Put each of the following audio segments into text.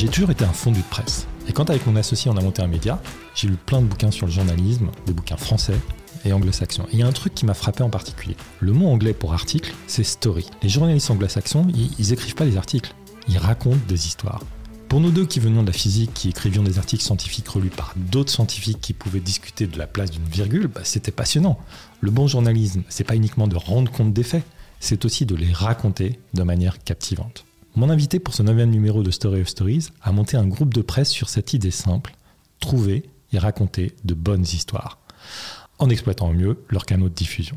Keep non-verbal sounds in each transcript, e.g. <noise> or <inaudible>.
J'ai toujours été un fondu de presse. Et quand avec mon associé on a monté un média, j'ai lu plein de bouquins sur le journalisme, des bouquins français et anglo-saxons. Et il y a un truc qui m'a frappé en particulier. Le mot anglais pour article, c'est story. Les journalistes anglo-saxons, ils, écrivent pas des articles, ils racontent des histoires. Pour nous deux qui venions de la physique, qui écrivions des articles scientifiques relus par d'autres scientifiques qui pouvaient discuter de la place d'une virgule, bah, c'était passionnant. Le bon journalisme, c'est pas uniquement de rendre compte des faits, c'est aussi de les raconter de manière captivante. Mon invité pour ce neuvième numéro de Story of Stories a monté un groupe de presse sur cette idée simple, trouver et raconter de bonnes histoires, en exploitant au mieux leur canaux de diffusion.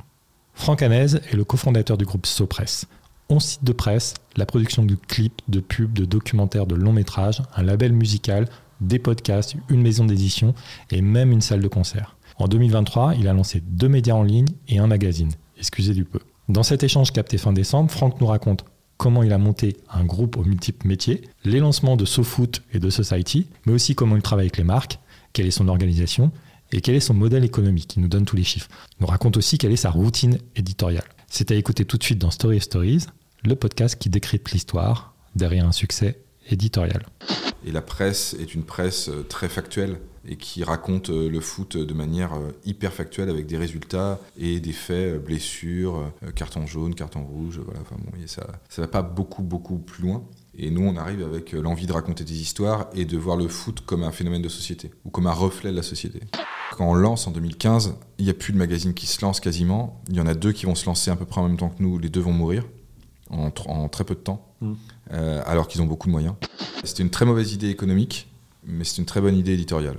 Franck Hanez est le cofondateur du groupe Sopress, 11 sites de presse, la production de clips, de pubs, de documentaires, de longs métrages, un label musical, des podcasts, une maison d'édition et même une salle de concert. En 2023, il a lancé deux médias en ligne et un magazine. Excusez du peu. Dans cet échange capté fin décembre, Franck nous raconte comment il a monté un groupe aux multiples métiers, les lancements de SoFoot et de Society, mais aussi comment il travaille avec les marques, quelle est son organisation et quel est son modèle économique. Il nous donne tous les chiffres. Il nous raconte aussi quelle est sa routine éditoriale. C'est à écouter tout de suite dans Story Stories, le podcast qui décrypte l'histoire derrière un succès éditorial. Et la presse est une presse euh, très factuelle et qui raconte euh, le foot de manière euh, hyper factuelle avec des résultats et des faits, blessures, carton jaune, carton rouge. Voilà, enfin bon, ça ne va pas beaucoup, beaucoup plus loin. Et nous, on arrive avec l'envie de raconter des histoires et de voir le foot comme un phénomène de société ou comme un reflet de la société. Quand on lance en 2015, il n'y a plus de magazines qui se lancent quasiment. Il y en a deux qui vont se lancer à peu près en même temps que nous. Les deux vont mourir en, en très peu de temps, mm. euh, alors qu'ils ont beaucoup de moyens. C'était une très mauvaise idée économique, mais c'est une très bonne idée éditoriale.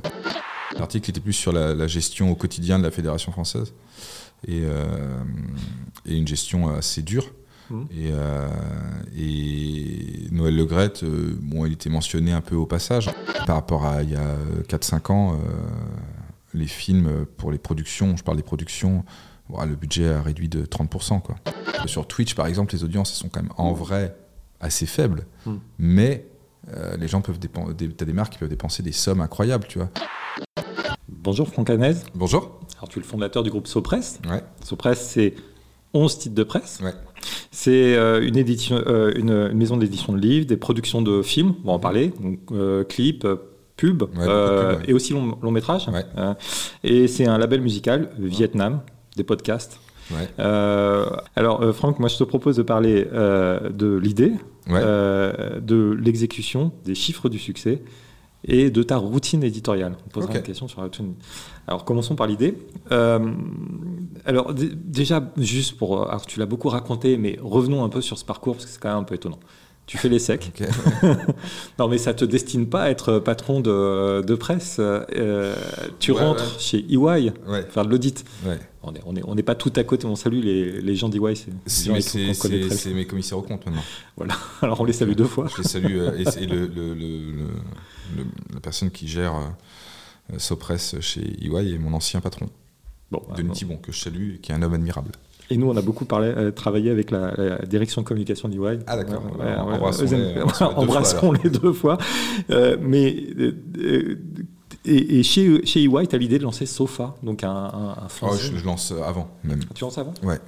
L'article était plus sur la, gestion au quotidien de la Fédération française et, euh, et une gestion assez dure. Mm. Et, euh, et, Noël Legrette, bon, il était mentionné un peu au passage. Par rapport à il y a 4-5 ans, les films pour les productions, je parle des productions, le budget a réduit de 30%. Quoi. Sur Twitch, par exemple, les audiences sont quand même en vrai assez faibles, hmm. mais euh, les gens peuvent dépenser, t'as des marques qui peuvent dépenser des sommes incroyables, tu vois. Bonjour Franck Hanez. Bonjour. Alors tu es le fondateur du groupe Sopress. Ouais. Sopress, c'est 11 titres de presse. Ouais. C'est euh, une, édition, euh, une, maison d'édition de livres, des productions de films, on va en parler, donc, clips, pubs, et aussi long, long métrage. et c'est un label musical, Vietnam, des podcasts. Euh, alors, euh, Franck, moi, je te propose de parler euh, de l'idée, de l'exécution, des chiffres du succès et de ta routine éditoriale. On posera une question sur la routine. Alors, commençons par l'idée. alors, déjà, juste pour. Alors, tu l'as beaucoup raconté, mais revenons un peu sur ce parcours parce que c'est quand même un peu étonnant. Tu fais les secs. <laughs> non, mais ça te destine pas à être patron de, de presse. tu rentres chez EY, faire de l'audit. On n'est on est, on est pas tout à côté. On salue les, les gens d'EY. C'est mes commissaires aux comptes maintenant. Voilà. <laughs> Alors on les salue deux fois. Je les salue. Euh, et, le, le, le, la personne qui gère euh, Sopress chez EY est mon ancien patron. Bon, Denis bah, Thibon, que je salue, qui est un homme admirable. Et nous, on a beaucoup parlé, euh, travaillé avec la, direction de communication d'EY. Ah d'accord. embrassons, les, deux fois. mais et, chez, chez EY, tu as l'idée de lancer Sofa, donc un, un, oh, je, lance avant, même. Tu lances avant? Ouais.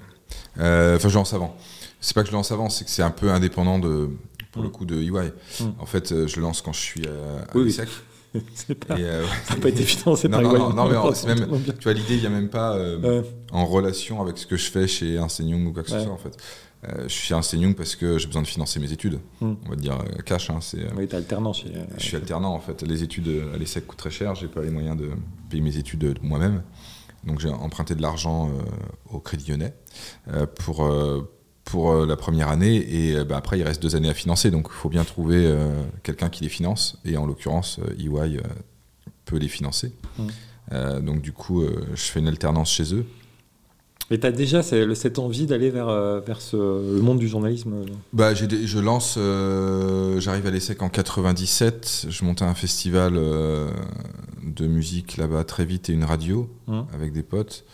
Euh, enfin, je lance avant. C'est pas que je lance avant, c'est que c'est un peu indépendant de, pour le mm. coup de EY. Mm. En fait, euh, je lance quand je suis euh, à oui, l'ESSEC. <laughs> c'est pas, euh, pas été évident, c'est non, non, non, mais <laughs> même, tu vois, l'idée vient même pas en relation avec ce que je fais chez Enseignant ou quoi que ce soit, en fait. Euh, je suis enseignant parce que j'ai besoin de financer mes études. Hmm. On va dire euh, cash. Hein, c'est, oui, t'es alternant. je suis alternant en fait. Les études à l'ESSEC coûtent très cher. J'ai pas les moyens de payer mes études moi-même. Donc j'ai emprunté de l'argent euh, au Crédit Lyonnais pour, pour la première année. Et bah, après, il reste deux années à financer. Donc il faut bien trouver quelqu'un qui les finance. Et en l'occurrence, EY peut les financer. Hmm. donc du coup, je fais une alternance chez eux. Et tu as déjà cette envie d'aller vers, euh, vers le monde du journalisme euh bah, Je lance, euh, j'arrive à l'ESSEC en 97, je monte un festival de musique là-bas très vite et une radio hum. avec des potes.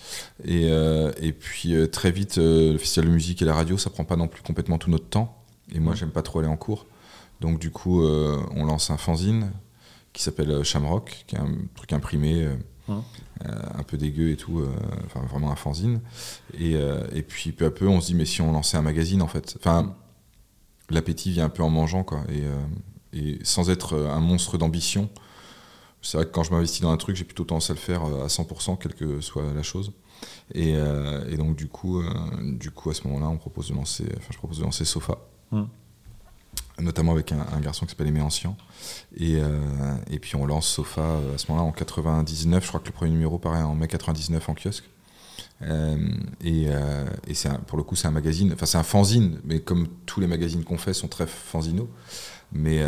Et, et puis très vite, le festival de musique et la radio, ça prend pas non plus complètement tout notre temps. Et moi, hum. j'aime pas trop aller en cours. Donc du coup, on lance un fanzine qui s'appelle Shamrock, qui est un truc imprimé. Hum. Euh, un peu dégueu et tout, euh, enfin vraiment un fanzine. Et, euh, et, puis peu à peu, on se dit, mais si on lançait un magazine en fait Enfin, l'appétit vient un peu en mangeant, quoi. Et, et sans être un monstre d'ambition. C'est vrai que quand je m'investis dans un truc, j'ai plutôt tendance à le faire à 100%, quelle que soit la chose. Et, et donc, du coup, du coup, à ce moment-là, on propose de lancer, enfin, je propose de lancer Sofa. Hum notamment avec un, garçon qui s'appelle Aimé Ancien. Et, euh, et, puis on lance Sofa euh, à ce moment-là en 99, je crois que le premier numéro paraît en mai 99 en kiosque. Euh, et, et c'est pour le coup c'est un magazine, enfin c'est un fanzine, mais comme tous les magazines qu'on fait sont très fanzinaux, mais,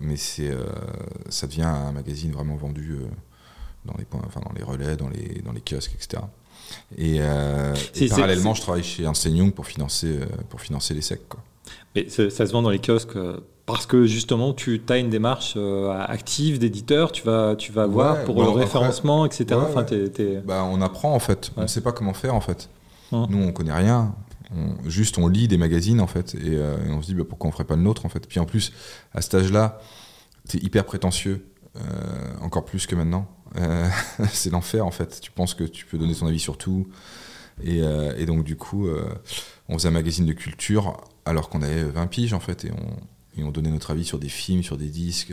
mais c'est, ça devient un magazine vraiment vendu dans les, enfin, dans les relais, dans les, dans les kiosques, etc. Et, parallèlement, je travaille chez Ernst Young pour financer, pour financer les secs. Quoi. Mais ça, se vend dans les kiosques euh, parce que justement, tu as une démarche euh, active d'éditeur, tu vas, tu vas voir pour le référencement, etc. enfin, Bah, on apprend en fait, on ne sait pas comment faire en fait. Hein. Nous, on connaît rien. juste, on lit des magazines en fait, et, euh, on se dit bah, pourquoi on ferait pas le nôtre en fait. Puis en plus, à cet âge-là, tu es hyper prétentieux, encore plus que maintenant. <laughs> c'est l'enfer en fait. Tu penses que tu peux donner ton avis sur tout. Et, et donc, du coup, on faisait un magazine de culture alors qu'on avait 20 piges en fait, et on, donnait notre avis sur des films, sur des disques,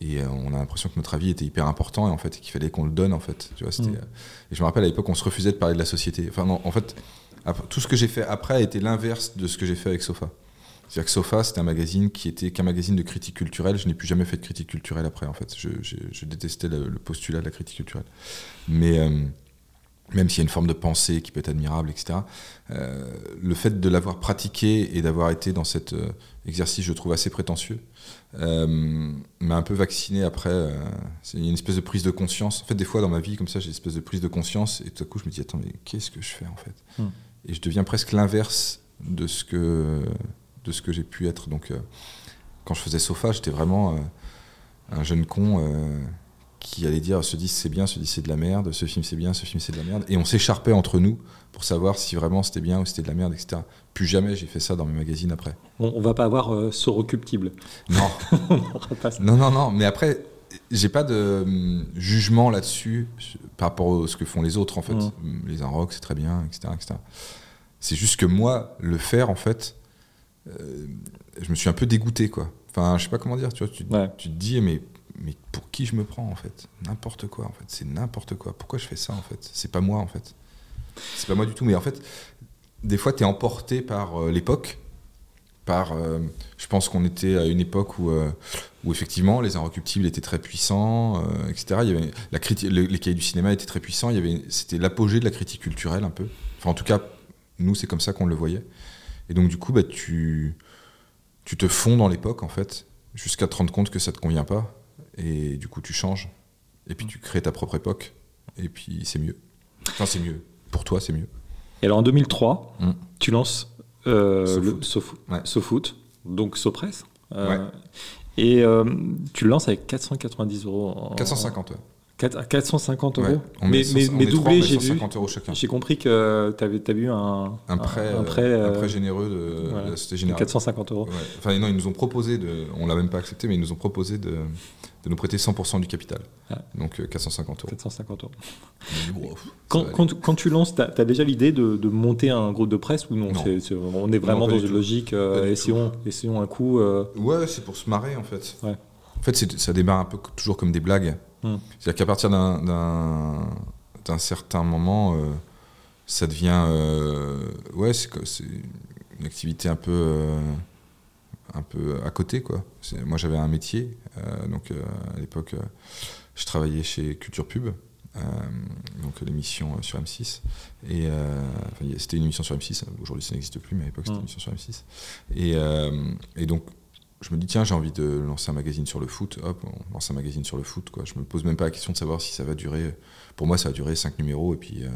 et euh, on a l'impression que notre avis était hyper important et en fait qu'il fallait qu'on le donne en fait. Tu vois, mm. euh, Et je me rappelle à l'époque on se refusait de parler de la société. Enfin non, en fait, tout ce que j'ai fait après a été l'inverse de ce que j'ai fait avec Sofa. C'est-à-dire que Sofa, c'était un magazine qui était qu'un magazine de critique culturelle. Je n'ai plus jamais fait de critique culturelle après, en fait. Je, détestais le, postulat de la critique culturelle. Mais, euh, même s'il y a une forme de pensée qui peut être admirable, etc. Euh, le fait de l'avoir pratiqué et d'avoir été dans cet euh, exercice, je trouve assez prétentieux, euh, m'a un peu vacciné après. il y a une espèce de prise de conscience. En fait, des fois dans ma vie, comme ça, j'ai une espèce de prise de conscience et tout à coup, je me dis attends, mais qu'est-ce que je fais en fait? Hmm. Et je deviens presque l'inverse de ce que de ce que j'ai pu être. Donc, quand je faisais Sofa, j'étais vraiment un jeune con qui allait dire ce disque c'est bien, ce disque c'est de la merde, ce film c'est bien, ce film c'est de la merde. Et on s'écharpait entre nous pour savoir si vraiment c'était bien ou c'était de la merde, etc. Plus jamais j'ai fait ça dans mes magazines après. On, on va pas avoir euh, ce recuptible. Non. <laughs> non, non, non. Mais après, j'ai pas de hum, jugement là-dessus par rapport à ce que font les autres en fait. Mmh. Les rock c'est très bien, etc. etc. C'est juste que moi, le faire en fait, euh, je me suis un peu dégoûté quoi. Enfin, je sais pas comment dire, tu vois, tu, tu te dis, mais mais pour qui je me prends en fait? N'importe quoi en fait, c'est n'importe quoi. Pourquoi je fais ça en fait? C'est pas moi en fait. C'est pas moi du tout, mais en fait, des fois tu es emporté par euh, l'époque. Par, euh, je pense qu'on était à une époque où, euh, où effectivement les inrecuptibles étaient très puissants, etc. Il y avait la critique, les cahiers du cinéma étaient très puissants. Il y avait, c'était l'apogée de la critique culturelle un peu. Enfin, en tout cas, nous c'est comme ça qu'on le voyait. Et donc du coup, bah, tu, tu te fonds dans l'époque en fait, jusqu'à te rendre compte que ça te convient pas et du coup tu changes, et puis tu crées ta propre époque, et puis c'est mieux. Enfin c'est mieux, pour toi c'est mieux. Et alors en 2003, mm. tu lances euh, SoFoot, donc SoPress. Euh, et euh, tu le lances avec 490 euros. En, 450, ouais. 450 euros. mais, mais, doublé, j'ai vu. J'ai compris que tu avais, eu un, un prêt, un, prêt, un prêt généreux de, la Société Générale. 450 euros. Enfin, non, ils nous ont proposé, de, on l'a même pas accepté, mais ils nous ont proposé de, de nous prêter 100% du capital. Ah. Donc 450 euros. 450 euros. quand, quand, tu lances, tu as, déjà l'idée de, de, monter un groupe de presse ou non, On est vraiment dans une logique, euh, essayons, essayons, un coup. Euh... Ouais, c'est pour se marrer en fait. En fait, ça démarre un peu toujours comme des blagues. Hmm. C'est-à-dire qu'à partir d'un certain moment, euh, ça devient. Euh, ouais, c'est une activité un peu. Euh, un peu à côté quoi. Moi j'avais un métier, donc à l'époque je travaillais chez Culture Pub, donc l'émission sur M6. Et c'était une émission sur M6. Aujourd'hui, ça n'existe plus, mais à l'époque, c'était une hmm. émission sur M6. Et, et donc, je me dis tiens j'ai envie de lancer un magazine sur le foot. Hop on lance un magazine sur le foot quoi. Je me pose même pas la question de savoir si ça va durer. Pour moi ça va durer cinq numéros et puis euh,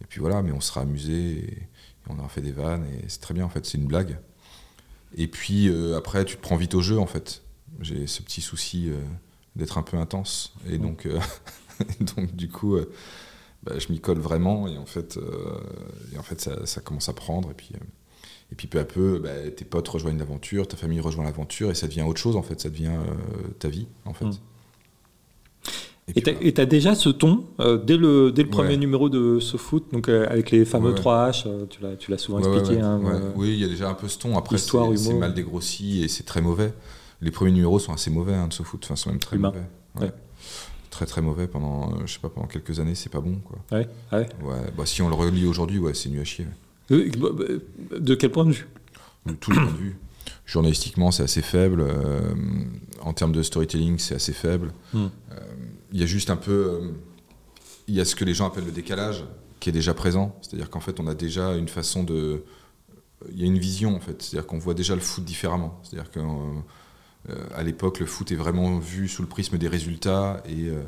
et puis voilà. Mais on sera amusé et, on aura fait des vannes et c'est très bien en fait. C'est une blague. Et puis euh, après tu te prends vite au jeu en fait. J'ai ce petit souci euh, d'être un peu intense et donc <laughs> donc du coup bah, je m'y colle vraiment et en fait et en fait ça, ça, commence à prendre et puis et puis peu à peu, bah, tes potes rejoignent l'aventure, ta famille rejoint l'aventure, et ça devient autre chose en fait, ça devient euh, ta vie en fait. Hmm. Et tu as, déjà ce ton euh, dès le, dès le premier numéro de ce foot, donc euh, avec les fameux 3H, euh, tu l'as souvent expliqué. Hein, oui, il y a déjà un peu ce ton. Après, c'est mal dégrossi et c'est très mauvais. Les premiers numéros sont assez mauvais hein, de ce foot, enfin, sont même très mauvais. Très très mauvais pendant, je sais pas, pendant quelques années, c'est pas bon. Quoi. Ouais, ouais. Bah, si on le relit aujourd'hui, ouais, c'est nu à chier. Bah, de quel point de vue? De tous les points de vue. Journalistiquement, c'est assez faible. en termes de storytelling, c'est assez faible. Hmm il y a juste un peu. Euh, il y a ce que les gens appellent le décalage qui est déjà présent. C'est-à-dire qu'en fait, on a déjà une façon de. Il y a une vision, en fait. C'est-à-dire qu'on voit déjà le foot différemment. C'est-à-dire qu'à euh, l'époque, le foot est vraiment vu sous le prisme des résultats et, euh,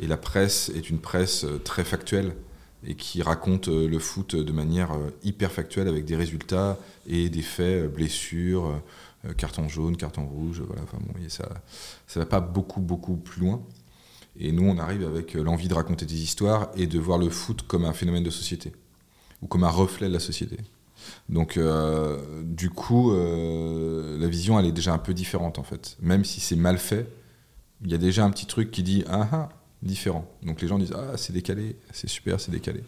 et la presse est une presse très factuelle et qui raconte le foot de manière hyper factuelle avec des résultats et des faits, blessures, carton jaune, carton rouge. Voilà, enfin ça ne va pas beaucoup, beaucoup plus loin. Et nous, on arrive avec euh, l'envie de raconter des histoires et de voir le foot comme un phénomène de société, ou comme un reflet de la société. Donc, euh, du coup, euh, la vision, elle est déjà un peu différente, en fait. Même si c'est mal fait, il y a déjà un petit truc qui dit ah ah, différent. Donc, les gens disent ah, c'est décalé, c'est super, c'est décalé.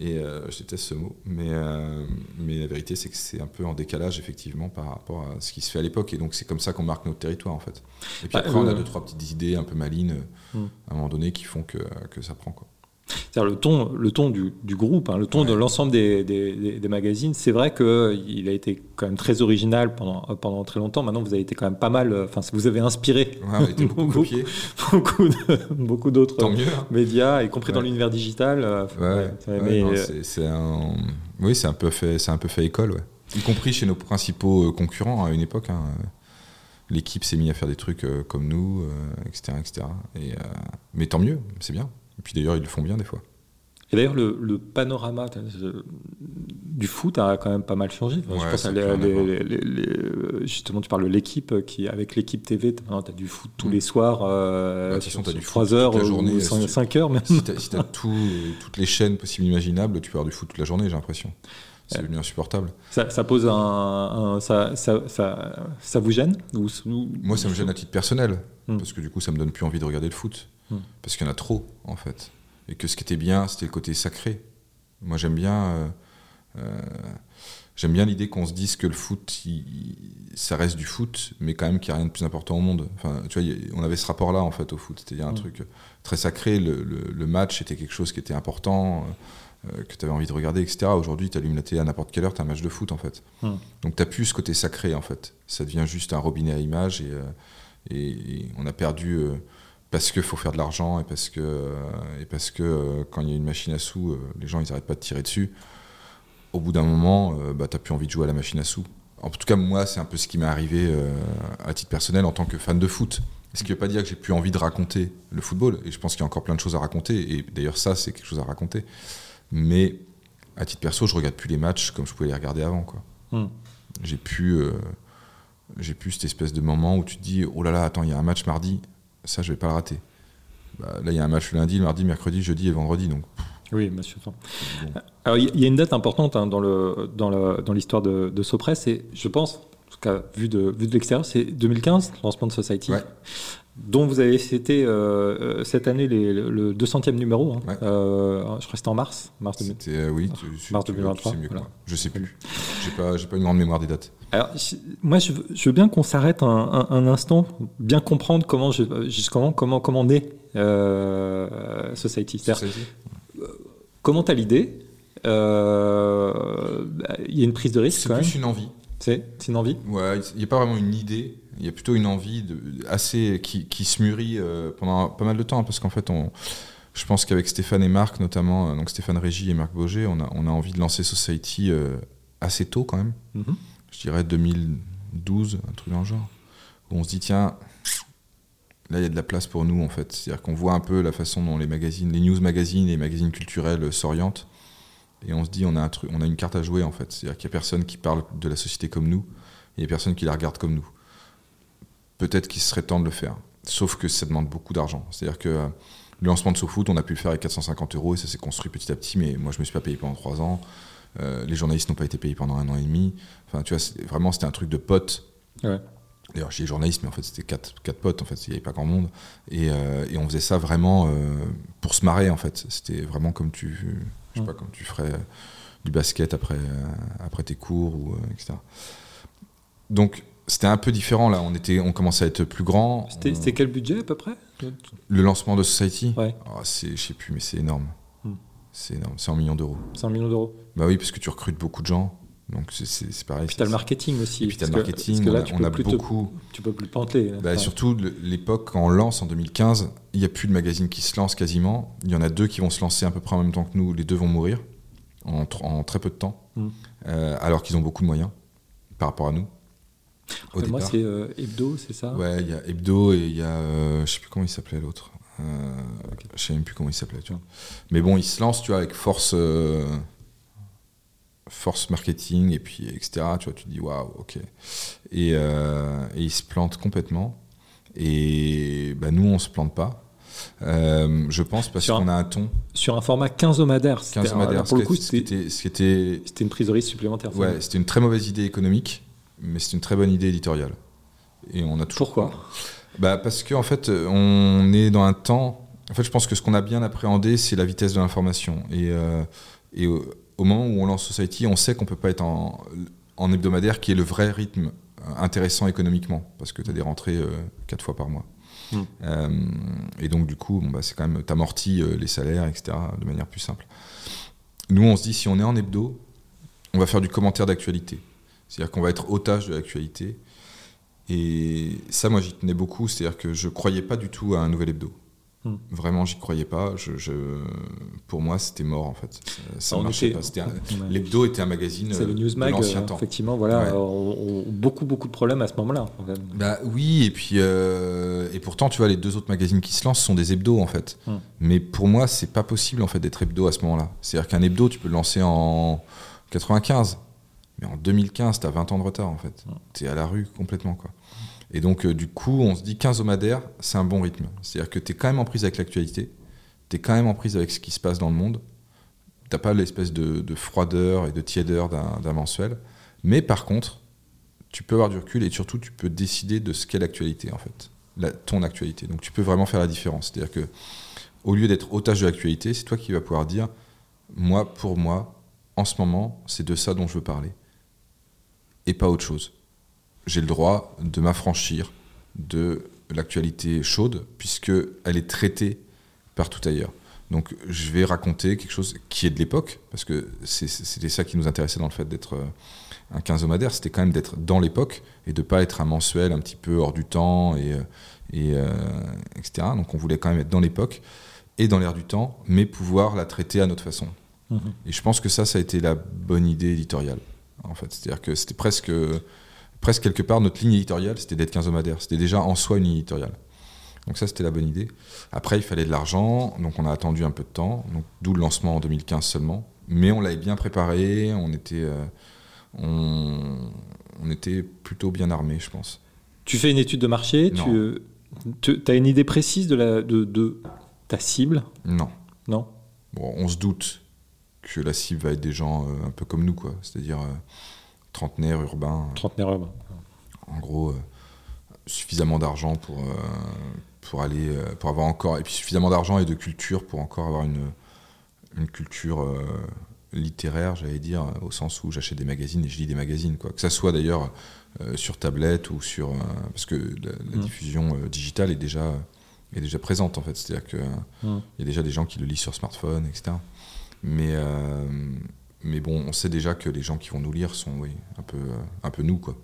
Et euh, je déteste ce mot. Mais, euh, mais la vérité, c'est que c'est un peu en décalage, effectivement, par rapport à ce qui se fait à l'époque. Et donc, c'est comme ça qu'on marque notre territoire, en fait. Et puis bah, après, on a deux, trois petites idées un peu malines, hmm. à un moment donné, qui font que, que ça prend. Quoi. C'est-à-dire le ton, le ton du, du groupe, hein, le ton de l'ensemble des, des, des, magazines. C'est vrai qu'il a été quand même très original pendant, pendant très longtemps. Maintenant, vous avez été quand même pas mal. Enfin, vous avez inspiré beaucoup, <laughs> beaucoup, d'autres hein. médias, y compris dans l'univers digital. Euh, mais euh, c'est un, oui, c'est un peu fait, c'est un peu fait école, y compris chez nos principaux euh, concurrents à une époque. Hein. L'équipe s'est mise à faire des trucs comme nous, etc., etc. Et, mais tant mieux, c'est bien. Et puis d'ailleurs, ils le font bien des fois. Et d'ailleurs, le, panorama du foot a quand même pas mal changé. je pense à les, justement, tu parles de l'équipe qui, avec l'équipe TV, tu as, du foot tous mm. les soirs, euh, bah, as du 3 heures ou 5, heures. Même. Si tu as, toutes les chaînes possibles imaginables, tu peux avoir du foot toute la journée, j'ai l'impression. C'est devenu insupportable. Ça, pose un. ça, ça, ça, vous gêne Moi, ça me gêne à titre personnel, mm. parce que du coup, ça me donne plus envie de regarder le foot. Hmm. Parce qu'il y en a trop, en fait. Et que ce qui était bien, c'était le côté sacré. Moi, j'aime bien. Euh, euh, j'aime bien l'idée qu'on se dise que le foot, ça reste du foot, mais quand même qu'il n'y a rien de plus important au monde. Enfin, tu vois, on avait ce rapport-là, en fait, au foot. C'était un hmm. truc très sacré. Le, match était quelque chose qui était important, euh, que tu avais envie de regarder, etc. Aujourd'hui, tu allumes la télé à n'importe quelle heure, tu as un match de foot, en fait. Hmm. Donc, tu n'as plus ce côté sacré, en fait. Ça devient juste un robinet à images et, et on a perdu parce qu'il faut faire de l'argent et parce que, et parce que euh, quand il y a une machine à sous, euh, les gens ils n'arrêtent pas de tirer dessus. Au bout d'un moment, euh, bah, tu n'as plus envie de jouer à la machine à sous. En tout cas, moi, c'est un peu ce qui m'est arrivé à titre personnel en tant que fan de foot. Ce qui ne veut pas dire que j'ai plus envie de raconter le football. Et je pense qu'il y a encore plein de choses à raconter. Et d'ailleurs, ça, c'est quelque chose à raconter. Mais à titre perso, je regarde plus les matchs comme je pouvais les regarder avant. Quoi. Hmm. J'ai plus, j'ai plus cette espèce de moment où tu te dis, oh là là, attends, il y a un match mardi ça, je vais pas le rater. Bah, là, il y a un match lundi, mardi, mercredi, jeudi et vendredi. Donc, oui, monsieur. Alors, il y a une date importante hein, dans, l'histoire de, de Sopress, et je pense, en tout cas, vu de, vu de l'extérieur, c'est 2015, lancement de Society dont vous avez cité euh, euh, cette année le 200e numéro. Hein. Euh, je crois que c'était en mars. Mars, oui, mars 2023. mieux Je sais plus. J'ai pas, pas une grande mémoire des dates. Alors, moi, je, veux bien qu'on s'arrête un, instant, bien comprendre comment, justement, comment, comment naît Society. Society? Comment tu as l'idée Il y a une prise de risque. C'est plus une envie. C'est une envie? Ouais, il n'y a pas vraiment une idée. Il y a plutôt une envie de, assez qui, qui se mûrit euh, pendant pas mal de temps parce qu'en fait on je pense qu'avec Stéphane et Marc notamment euh, donc Stéphane Régy et Marc Boger on a, on a envie de lancer Society euh, assez tôt quand même. Mhm. je dirais 2012 un truc dans le genre. Où on se dit tiens là il y a de la place pour nous en fait. C'est à dire qu'on voit un peu la façon dont les magazines les news magazines et les magazines culturels s'orientent et on se dit on a un truc on a une carte à jouer en fait c'est à dire qu'il y a personne qui parle de la société comme nous et il y a personne qui la regarde comme nous peut-être qu'il serait temps de le faire. Sauf que ça demande beaucoup d'argent. C'est-à-dire que euh, le lancement de SoFoot, on a pu le faire avec 450 euros et ça s'est construit petit à petit, mais moi je me suis pas payé pendant trois ans. Euh, les journalistes n'ont pas été payés pendant un an et demi. Enfin, tu vois, vraiment, c'était un truc de pote. D'ailleurs, j'ai journaliste, mais en fait, c'était quatre, quatre potes, en fait, il n'y avait pas grand monde. Et, euh, et on faisait ça vraiment euh, pour se marrer, en fait. C'était vraiment comme tu, je sais pas, comme tu ferais euh, du basket après, euh, après tes cours, ou, euh, etc. Donc, c'était un peu différent, là. On, était, on commençait à être plus grand. C'était On- quel budget à peu près? Le lancement de Society? Ouais. Oh, c'est, Je sais plus, mais c'est énorme. Mm. C'est énorme, c'est en millions d'euros. 100 millions d'euros. Bah oui, parce que tu recrutes beaucoup de gens. Donc, c'est, c'est, c'est pareil. Puis t'as le c'est- marketing aussi. Et puis, t'as le marketing. que là, on a- tu on a plus te- beaucoup. tu peux plus panteler. Bah, Enfin, surtout l'époque quand on lance en 2015, il n'y a plus de magazines qui se lancent quasiment. Il y en a deux qui vont se lancer à peu près en même temps que nous. Les deux vont mourir en, tr- en très peu de temps, Mm. Euh, alors qu'ils ont beaucoup de moyens par rapport à nous. Au moi, c'est euh, Hebdo, c'est ça? Ouais, il y a Hebdo et il y a. euh, je sais plus comment il s'appelait l'autre. Euh, Je sais même plus comment il s'appelait, tu vois. Mais bon, il se lance, tu vois, avec force. force marketing et puis etc tu vois tu te dis waouh ok et, euh, et il se plante complètement et bah, nous on se plante pas Euh, je pense parce qu'on a un ton Sur un format quinzomadaire. c'était- 15 alors, Pour le coup, c'était c'était une prise de risque supplémentaire. ouais c'était une très mauvaise idée économique mais c'est une très bonne idée éditoriale et on a toujours Pourquoi bah parce que en fait, on est dans un temps. En fait, je pense que ce qu'on a bien appréhendé, c'est la vitesse de l'information. Et, euh, et au, au moment où on lance Society, on sait qu'on peut pas être en, en hebdomadaire, qui est le vrai rythme intéressant économiquement, parce que tu as des rentrées euh, quatre fois par mois. Mm. Euh, et donc du coup, bon, bah, c'est quand même t'amortis euh, les salaires, etc. de manière plus simple. Nous, on se dit si on est en hebdo, on va faire du commentaire d'actualité. C'est-à-dire qu'on va être otage de l'actualité. Et ça, moi, j'y tenais beaucoup. C'est-à-dire que je croyais pas du tout à un nouvel hebdo. Hmm. Vraiment, j'y croyais pas. Je, je- Pour moi, c'était mort, en fait. Ça, ça marchait était- pas. Un-. L'hebdo était un magazine C'est le Newsmag, euh, temps. effectivement, voilà, Ouais. euh, ont, ont beaucoup, beaucoup de problèmes à ce moment-là. en fait. Bah oui, et puis euh, et pourtant, tu vois, les deux autres magazines qui se lancent sont des hebdos en fait. Hmm. Mais pour moi, c'est pas possible en fait d'être hebdo à ce moment-là. C'est-à-dire qu'un hebdo, tu peux le lancer en 95, mais en 2015, t'as 20 ans de retard en fait. Hmm. T'es à la rue complètement quoi. Et donc euh, du coup, on se dit 15 homadaires, c'est un bon rythme. C'est-à-dire que t'es quand même en prise avec l'actualité, t'es quand même en prise avec ce qui se passe dans le monde. T'as pas l'espèce de, de froideur et de tiédeur d'un mensuel. Mais par contre, tu peux avoir du recul et surtout tu peux décider de ce qu'est l'actualité en fait, ton actualité. Donc tu peux vraiment faire la différence. C'est-à-dire que au lieu d'être otage de l'actualité, c'est toi qui vas pouvoir dire moi pour moi en ce moment c'est de ça dont je veux parler et pas autre chose. J'ai le droit de m'affranchir de l'actualité chaude puisque elle est traitée partout ailleurs. Donc je vais raconter quelque chose qui est de l'époque parce que c'était ça qui nous intéressait dans le fait d'être euh, un quinzomadaire, c'était quand même d'être dans l'époque et de pas être un mensuel un petit peu hors du temps et, euh, et euh, etc. Donc on voulait quand même être dans l'époque et dans l'air du temps, mais pouvoir la traiter à notre façon. Mhm. Et je pense que ça, ça a été la bonne idée éditoriale. En fait, c'est-à-dire que c'était presque, presque quelque part notre ligne éditoriale, c'était d'être quinzomadaire. C'était déjà en soi une ligne éditoriale. Donc ça, c'était la bonne idée. Après, il fallait de l'argent, donc on a attendu un peu de temps, donc d'où le lancement en 2015 seulement. Mais on l'avait bien préparé, on était, euh, on, on était plutôt bien armé, je pense. Tu fais une étude de marché, Non. tu as une idée précise de, la, de, de ta cible? Non. Non? Bon, on se doute que la cible va être des gens euh, un peu comme nous, quoi. C'est-à-dire euh, Trentenaire urbain. en gros, euh, suffisamment d'argent pour, euh, pour aller, euh, pour avoir encore, et puis suffisamment d'argent et de culture pour encore avoir une, une culture euh, littéraire, j'allais dire, au sens où j'achète des magazines et je lis des magazines, quoi. Que ça soit d'ailleurs euh, sur tablette ou sur, euh, parce que la, la Mm. diffusion euh, digitale est déjà, est déjà présente en fait. C'est-à-dire que Mm. il y a déjà des gens qui le lisent sur smartphone, etc. Mais euh, mais bon, on sait déjà que les gens qui vont nous lire sont, oui, un peu, euh, un peu nous, quoi.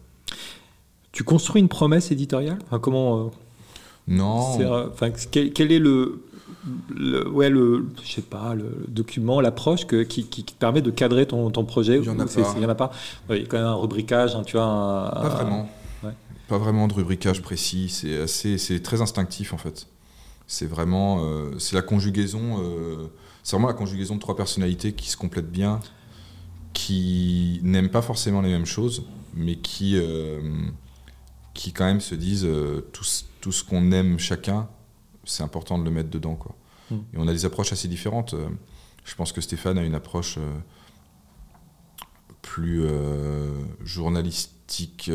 Tu construis une promesse éditoriale? Enfin, Comment euh, Non. euh, enfin, quel, quel est le, le, ouais, le, je sais pas, le document, l'approche qui, qui te permet de cadrer ton, ton projet Il y en a pas. Il y en a pas? Ouais, Il y a quand même un rubricage, hein, tu vois. un- Pas un- vraiment. ouais. Pas vraiment de rubricage précis. C'est assez, c'est très instinctif en fait. C'est vraiment, euh, c'est la conjugaison. euh, c'est vraiment la conjugaison de trois personnalités qui se complètent bien, qui n'aiment pas forcément les mêmes choses, mais qui, euh, qui quand même se disent euh, tout, ce- tout ce qu'on aime chacun, c'est important de le mettre dedans quoi. Mm. Et on a des approches assez différentes. Euh, Je pense que Stéphane a une approche euh, plus journalistique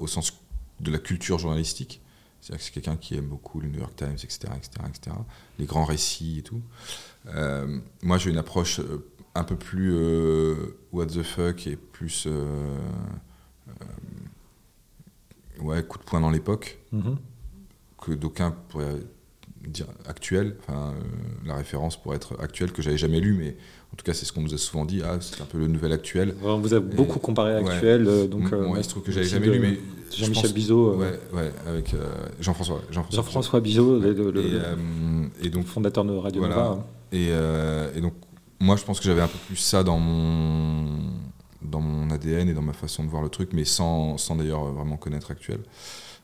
au sens de la culture journalistique. C'est-à-dire que c'est quelqu'un qui aime beaucoup le New York Times, etc., etc., etc. Les grands récits et tout. Moi, j'ai une approche un peu plus euh, what the fuck et plus ouais coup de poing dans l'époque Mhm. que d'aucuns pourraient dire actuel. Enfin, la référence pourrait être actuelle que j'avais jamais lu, mais en tout cas, c'est ce qu'on nous a souvent dit. Ah, c'est un peu le nouvel actuel. On vous a beaucoup comparé à. Actuel, euh, donc M- euh, il se trouve que j'avais jamais lu, mais je Jean-Michel Bizot, euh, Ouais, ouais, avec euh, Jean-François. Jean-François. Bizot, le, le- Et, le euh, et donc fondateur de Radio Voilà. Nova. hein. Et, euh, et donc, moi, je pense que j'avais un peu plus ça dans mon, dans mon ADN et dans ma façon de voir le truc, mais sans, sans d'ailleurs vraiment connaître Actuel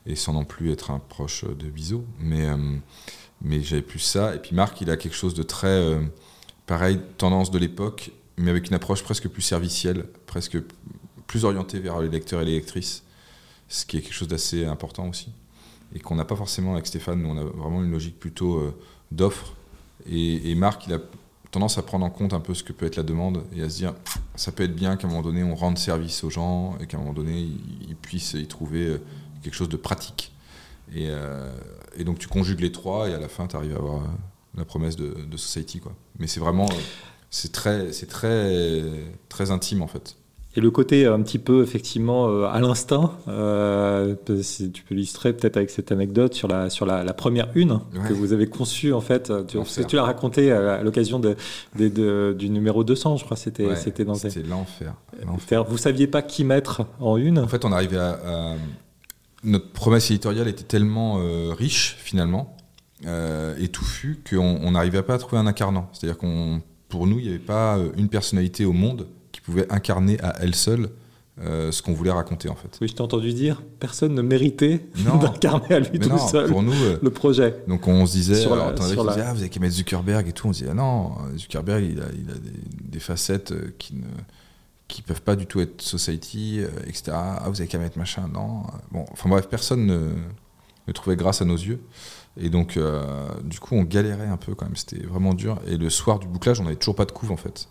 et sans non plus être un proche de Bizot. Mais, euh, mais j'avais plus ça. Et puis Marc, il a quelque chose de très, euh, pareil, tendance de l'époque, mais avec une approche presque plus servicielle, presque plus orientée vers les lecteurs et les lectrices, ce qui est quelque chose d'assez important aussi. Et qu'on n'a pas forcément avec Stéphane, nous on a vraiment une logique plutôt euh, d'offre et Marc, il a tendance à prendre en compte un peu ce que peut être la demande et à se dire, ça peut être bien qu'à un moment donné, on rende service aux gens et qu'à un moment donné, ils, puissent y trouver euh, quelque chose de pratique. Et, euh, et donc tu conjugues les trois et à la fin, tu arrives à avoir euh, la promesse de, Society. Quoi. Mais c'est vraiment, c'est très, très, très intime en fait. Et le côté un petit peu effectivement euh, à l'instinct, euh, tu peux l'illustrer peut-être avec cette anecdote sur la, sur la, la première une Ouais. que vous avez conçue en fait. Tu, L'enfer. tu l'as raconté à, l'occasion de, de- de- du numéro 200, je crois. C'était Ouais, c'était dans c'était l'enfer. l'enfer. Faire- Vous saviez pas qui mettre en une En fait, on arrivait à, à- Notre promesse éditoriale était tellement euh, riche, finalement, euh, et touffue, qu'on on n'arrivait pas à trouver un incarnant. C'est-à-dire qu'on, pour nous, il n'y avait pas euh, une personnalité au monde pouvait incarner à elle seule euh, ce qu'on voulait raconter, en fait. Oui, je t'ai entendu dire, personne ne méritait <laughs> d'incarner à lui tout non, seul pour nous... euh, le projet. donc on se disait, Sur la- t'en avais sur la- disaient, ah, vous avez qu'à mettre Zuckerberg et tout. On se disait, ah non, Zuckerberg, il a, il a des, des facettes euh, qui ne qui peuvent pas du tout être society, euh, etc. Ah, vous avez qu'à mettre machin, non. Bon, enfin bref, personne ne, ne trouvait grâce à nos yeux. Et donc, euh, du coup, on galérait un peu quand même. C'était vraiment dur. Et le soir du bouclage, on n'avait toujours pas de couve en fait.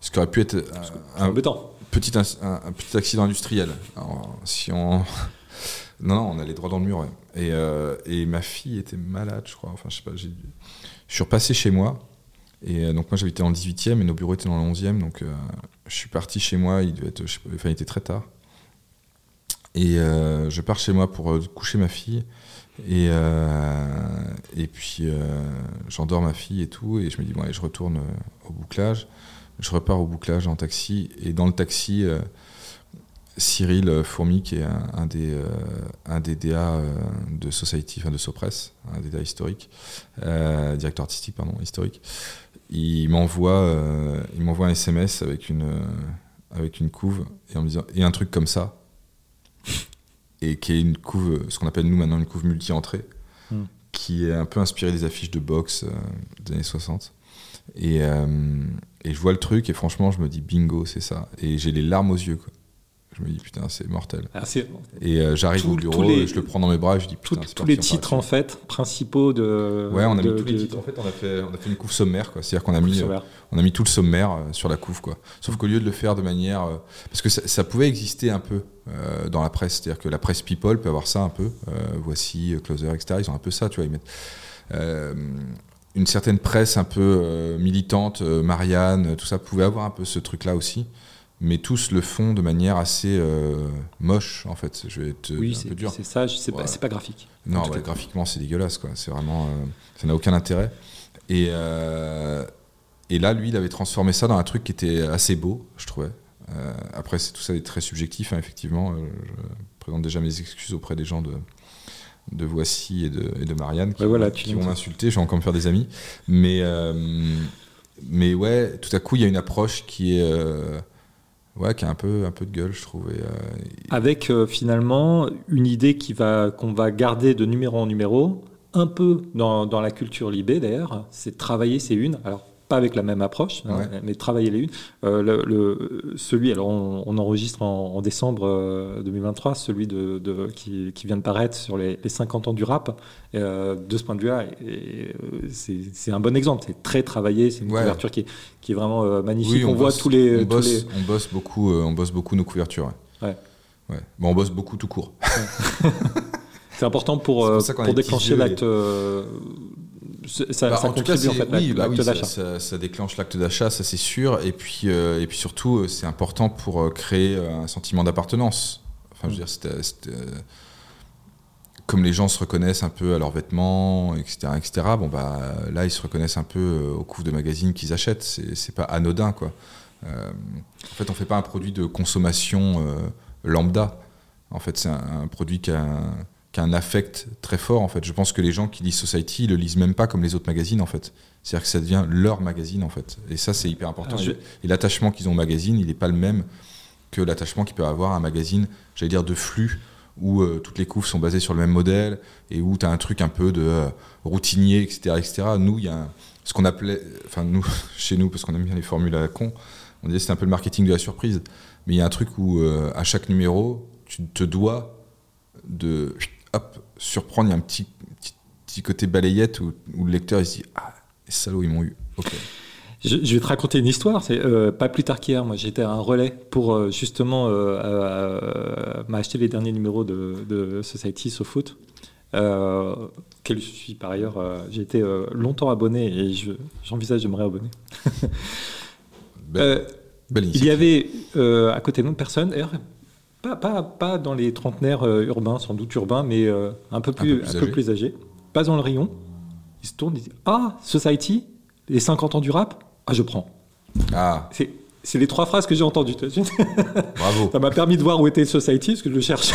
Ce qui aurait pu être euh, un, petit, ins- un, un petit accident industriel. Alors, si on. <laughs> Non, non, on allait droit dans le mur. ouais. Et, euh, et ma fille était malade, je crois. Enfin, je sais pas. j'ai- Je suis repassé chez moi. Et euh, donc, moi, j'habitais dans le 18e et nos bureaux étaient dans le 11e. Donc, euh, je suis parti chez moi. Il, devait être, je sais pas, enfin, il était très tard. Et je pars chez moi pour coucher ma fille. Et, et puis, j'endors ma fille et tout. Et je me dis, bon, allez, je retourne au bouclage. Je repars au bouclage en taxi. Et dans le taxi, euh, Cyril euh, Fourmi, qui est un, un des, euh, un des DA de Society, enfin de Sopress, un des DA euh, directeur artistique, pardon, historique, il m'envoie il m'envoie un SMS avec une, avec une couve et en me disant et un truc comme ça <laughs> et qui est une couve ce qu'on appelle nous maintenant une couve multi-entrée Hmm. qui est un peu inspirée des affiches de boxe euh, des années 60 et, euh, et je vois le truc et franchement je me dis bingo c'est ça et j'ai les larmes aux yeux quoi. je me dis putain c'est mortel c'est- et euh, j'arrive au bureau les- et je le prends dans mes bras et je dis putain tous les titres en fait principaux de. Ouais, on a de- mis tous les de- titres. En fait, on a fait, on a fait une couve sommaire, quoi. C'est-à-dire qu'on a mis, euh, on a mis tout le sommaire euh, sur la couve, quoi. Sauf qu'au lieu de le faire de manière, parce que ça, ça pouvait exister un peu dans la presse, c'est-à-dire que la presse people peut avoir ça un peu. Voici, Closer, etc. Ils ont un peu ça, tu vois. Ils mettent une certaine presse un peu euh, militante, euh, Marianne, tout ça pouvait avoir un peu ce truc-là aussi. Mais tous le font de manière assez euh, moche, en fait. Je vais être Oui, un c'est peu dur. c'est ça, c'est pas, Ouais. c'est pas graphique. Non, ouais, graphiquement, c'est dégueulasse, quoi. C'est vraiment. euh, ça n'a aucun intérêt. Et, euh, et là, lui, il avait transformé ça dans un truc qui était assez beau, je trouvais. Euh, après, c'est tout ça est très subjectif, hein, effectivement. Euh, je présente déjà mes excuses auprès des gens de, de Voici et de, et de Marianne qui, Ouais, voilà, vont- qui m'insulter. Je vais encore me faire des amis. Mais, euh, mais ouais, tout à coup, il y a une approche qui est. euh, ouais, qui a un peu, un peu de gueule, je trouve. Et, euh, Avec euh, finalement une idée qui va qu'on va garder de numéro en numéro, un peu dans, dans la culture libé d'ailleurs, c'est travailler ces unes. Alors pas avec la même approche, hein, mais travailler les unes. Euh, le, le- celui, alors on, on enregistre en, en décembre euh, 2023, celui de, de- qui, qui vient de paraître sur les, les 50 ans du rap. Euh, de ce point de vue-là, euh, c'est un bon exemple. C'est très travaillé, c'est une Ouais. couverture qui est, qui est vraiment euh, magnifique. Oui, on, voit bosse- tous les, on tous bosse, les- on bosse beaucoup, euh, on bosse beaucoup nos couvertures. ouais. Ouais. Bon, on bosse beaucoup tout court. <laughs> c'est important pour, pour euh, déclencher l'acte. euh, ça Bah, ça en tout cas, contribue en fait oui, l'acte bah oui, d'achat. ça- ça déclenche l'acte d'achat, ça c'est sûr. Et puis, euh, et puis surtout, euh, c'est important pour euh, créer un sentiment d'appartenance. Enfin, je veux dire, c'était- c'était, comme les gens se reconnaissent un peu à leurs vêtements, etc., etc. Bon bah là, ils se reconnaissent un peu euh, au couve de magazines qu'ils achètent. C'est c'est pas anodin, quoi. Euh, en fait, on fait pas un produit de consommation euh, lambda. En fait, c'est un, un produit qui a un, qui a un affect très fort. En fait, je pense que les gens qui lisent Society ils le lisent même pas comme les autres magazines. En fait, c'est-à-dire que ça devient leur magazine. En fait, et ça, c'est hyper important. Je- Et l'attachement qu'ils ont au magazine, il n'est pas le même que l'attachement qu'ils peuvent avoir à un magazine, j'allais dire de flux, où euh, toutes les couves sont basées sur le même modèle et où tu as un truc un peu de euh, routinier, etc., etc. Nous, il y a un- ce qu'on appelait, enfin nous, <laughs> chez nous, parce qu'on aime bien les formules à la con, on disait que c'était un peu le marketing de la surprise. Mais il y a un truc où à chaque numéro, tu te dois de hop, surprendre. Il y a un petit, petit, petit côté balayette où, où le lecteur il se dit Ah, les salauds, ils m'ont eu. Ok. Je, je vais te raconter une histoire. C'est euh, pas plus tard qu'hier. Moi, j'étais à un relais pour euh, justement euh, m'acheter les derniers numéros de, de Society SoFoot. Euh, quel je suis par ailleurs. j'ai été longtemps abonné et je- j'envisage de me réabonner. <laughs> Il y avait à côté de nous personne, d'ailleurs, pas, pas, pas dans les trentenaires euh, urbains, sans doute urbains, mais euh, un, peu plus, peu plus un peu plus âgé. Pas dans le rayon. Il se tourne, il dit Ah, Society, les 50 ans du rap? Ah, je prends. Ah, C'est c'est les trois phrases que j'ai entendues. bravo. <laughs> Ça m'a permis de voir où était Society, parce que je le cherche.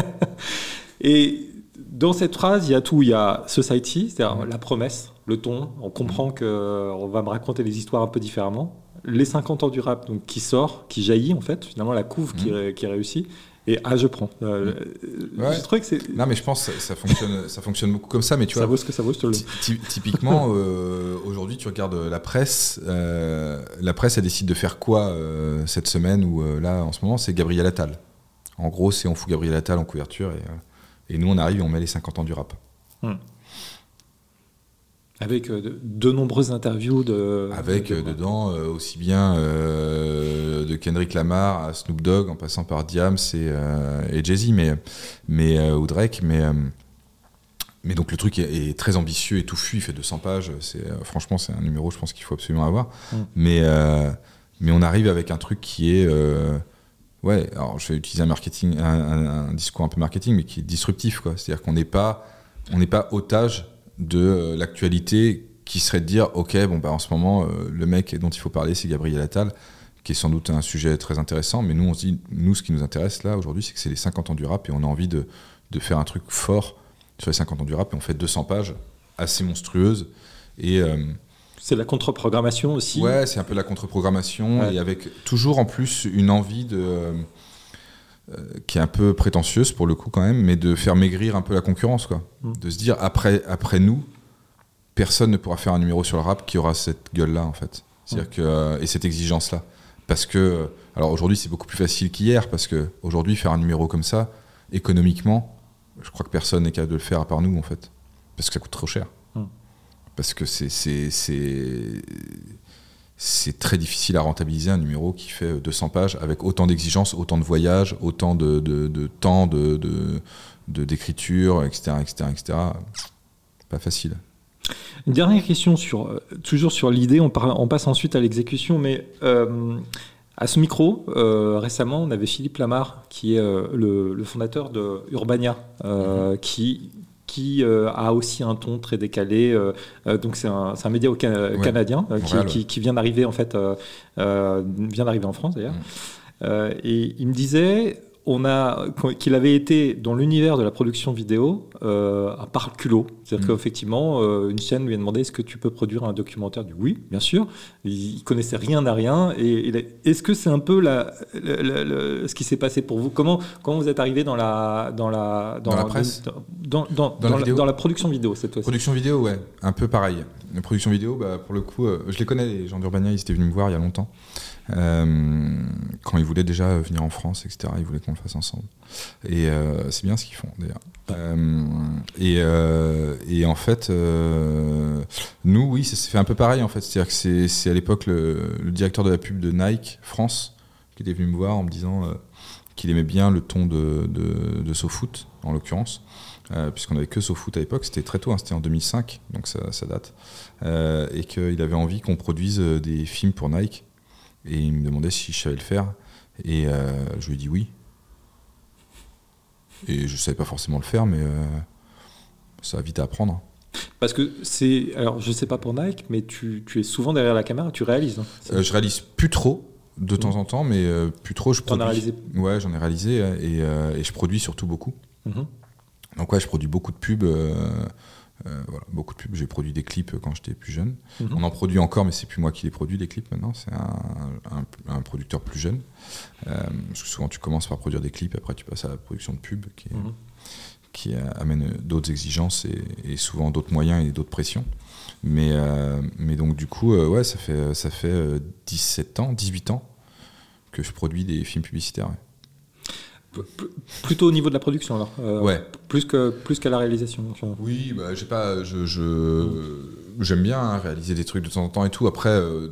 <laughs> Et dans cette phrase, il y a tout. Il y a Society, c'est-à-dire la promesse, le ton. On comprend qu'on va me raconter les histoires un peu différemment. Les 50 ans du rap, donc qui sort, qui jaillit en fait, finalement la couve qui, ré- qui réussit. Et ah, je prends. Euh, Ouais. Trouve que c'est- Non, mais je pense que ça, fonctionne, ça fonctionne beaucoup comme ça. Mais tu ça vois, vaut ce que ça vaut, je te le Ty- ty- Typiquement, <laughs> euh, aujourd'hui, tu regardes la presse. euh, la presse, elle décide de faire quoi euh, cette semaine ou euh, là, en ce moment, c'est Gabriel Attal. En gros, c'est on fout Gabriel Attal en couverture et, euh, et nous, on arrive et on met les 50 ans du rap. Avec euh, de, de nombreuses interviews de. Avec de- euh, dedans euh, aussi bien euh, de Kendrick Lamar à Snoop Dogg en passant par Diams et, euh, et Jay-Z mais, mais, ou Drake. Mais, mais donc le truc est, est très ambitieux et touffu, il fait 200 pages. C'est, franchement, c'est un numéro, je pense qu'il faut absolument avoir. Mm. Mais, mais on arrive avec un truc qui est. ouais, alors je vais utiliser un, marketing, un, un- un discours un peu marketing, mais qui est disruptif. Quoi. C'est-à-dire qu'on n'est pas, on n'est pas otage de euh, l'actualité qui serait de dire ok bon bah en ce moment euh, le mec dont il faut parler c'est Gabriel Attal qui est sans doute un sujet très intéressant mais nous on se dit nous ce qui nous intéresse là aujourd'hui c'est que c'est les 50 ans du rap et on a envie de, de faire un truc fort sur les 50 ans du rap et on fait 200 pages assez monstrueuses et euh, C'est la contre-programmation aussi? ouais c'est un peu la contre-programmation Ouais. et avec toujours en plus une envie de qui est un peu prétentieuse pour le coup quand même mais de faire maigrir un peu la concurrence quoi Mm. de se dire après après nous personne ne pourra faire un numéro sur le rap qui aura cette gueule-là, en fait. C'est-à-dire que, euh, et cette exigence-là. Parce que, euh, alors aujourd'hui, c'est beaucoup plus facile qu'hier, parce que aujourd'hui, faire un numéro comme ça, économiquement, je crois que personne n'est capable de le faire à part nous, en fait. Parce que ça coûte trop cher. Hmm. Parce que c'est, c'est, c'est, très difficile à rentabiliser un numéro qui fait 200 pages avec autant d'exigences, autant de voyages, autant de, de, de temps de, d'écriture, etc., etc., etc. Pas facile. Une dernière question sur euh, toujours sur l'idée. On, passe ensuite à l'exécution, mais euh, à ce micro, euh, récemment, on avait Philippe Lamar, qui est euh, le, le fondateur de Urbania, euh, qui qui euh, a aussi un ton très décalé. euh, euh, donc c'est un, média au Ca- Ouais. canadien qui, Montréal, qui- qui vient d'arriver en fait, vient d'arriver en France d'ailleurs. Mm. Et il me disait on a qu'il avait été dans l'univers de la production vidéo euh, par le culot. C'est-à-dire Mm. qu'effectivement, euh, une chaîne lui a demandé est-ce que tu peux produire un documentaire? Dit oui, bien sûr. Il, il connaissait rien à rien. Et, est-ce que c'est un peu la, la- la- la- ce qui s'est passé pour vous? Comment comment vous êtes arrivé dans la dans la Dans la presse? dans, dans, vidéo? dans la production vidéo cette fois-ci Production vidéo, ouais, un peu pareil. La production vidéo, bah, pour le coup, euh, je les connais, les gens d'Urbania, ils étaient venus me voir il y a longtemps. Euh, quand ils voulaient déjà venir en France, etc., ils voulaient qu'on le fasse ensemble. Et euh, c'est bien ce qu'ils font, d'ailleurs. Euh, et, en fait, nous, oui, ça s'est fait un peu pareil, en fait. C'est-à-dire que c'est- à l'époque le, directeur de la pub de Nike France qui était venu me voir en me disant qu'il aimait bien le ton de, de, SoFoot, en l'occurrence. Puisqu'on avait que SoFoot à l'époque, c'était très tôt, hein, c'était en 2005, donc ça, date, et qu'il avait envie qu'on produise des films pour Nike, et il me demandait si je savais le faire, et euh, je lui ai dit oui. Et je savais pas forcément le faire, mais euh, ça a vite à apprendre. Parce que c'est. Alors, je sais pas pour Nike, mais tu, tu es souvent derrière la caméra, tu réalises. hein. Euh, je réalise plus trop de temps en temps, mais plus trop je as produis. réalisé Ouais, j'en ai réalisé et, et je produis surtout beaucoup. Mhm. Donc ouais, je produis beaucoup de pubs. Euh, voilà, beaucoup de pubs. J'ai produit des clips quand j'étais plus jeune. Mhm. On en produit encore, mais c'est plus moi qui les produis les clips maintenant. C'est un, un- un producteur plus jeune. Euh, parce que souvent tu commences par produire des clips, après tu passes à la production de pubs, qui, Mhm. qui euh, amène d'autres exigences et, et souvent d'autres moyens et d'autres pressions. Mais, euh, mais donc du coup, ouais, ça fait, ça fait euh, 17 ans, 18 ans que je produis des films publicitaires. ouais. Plutôt au niveau de la production, alors. euh, Ouais. Plus que plus qu'à la réalisation. Oui, bah, j'ai pas, je, j'aime bien hein, réaliser des trucs de temps en temps et tout. Après, euh,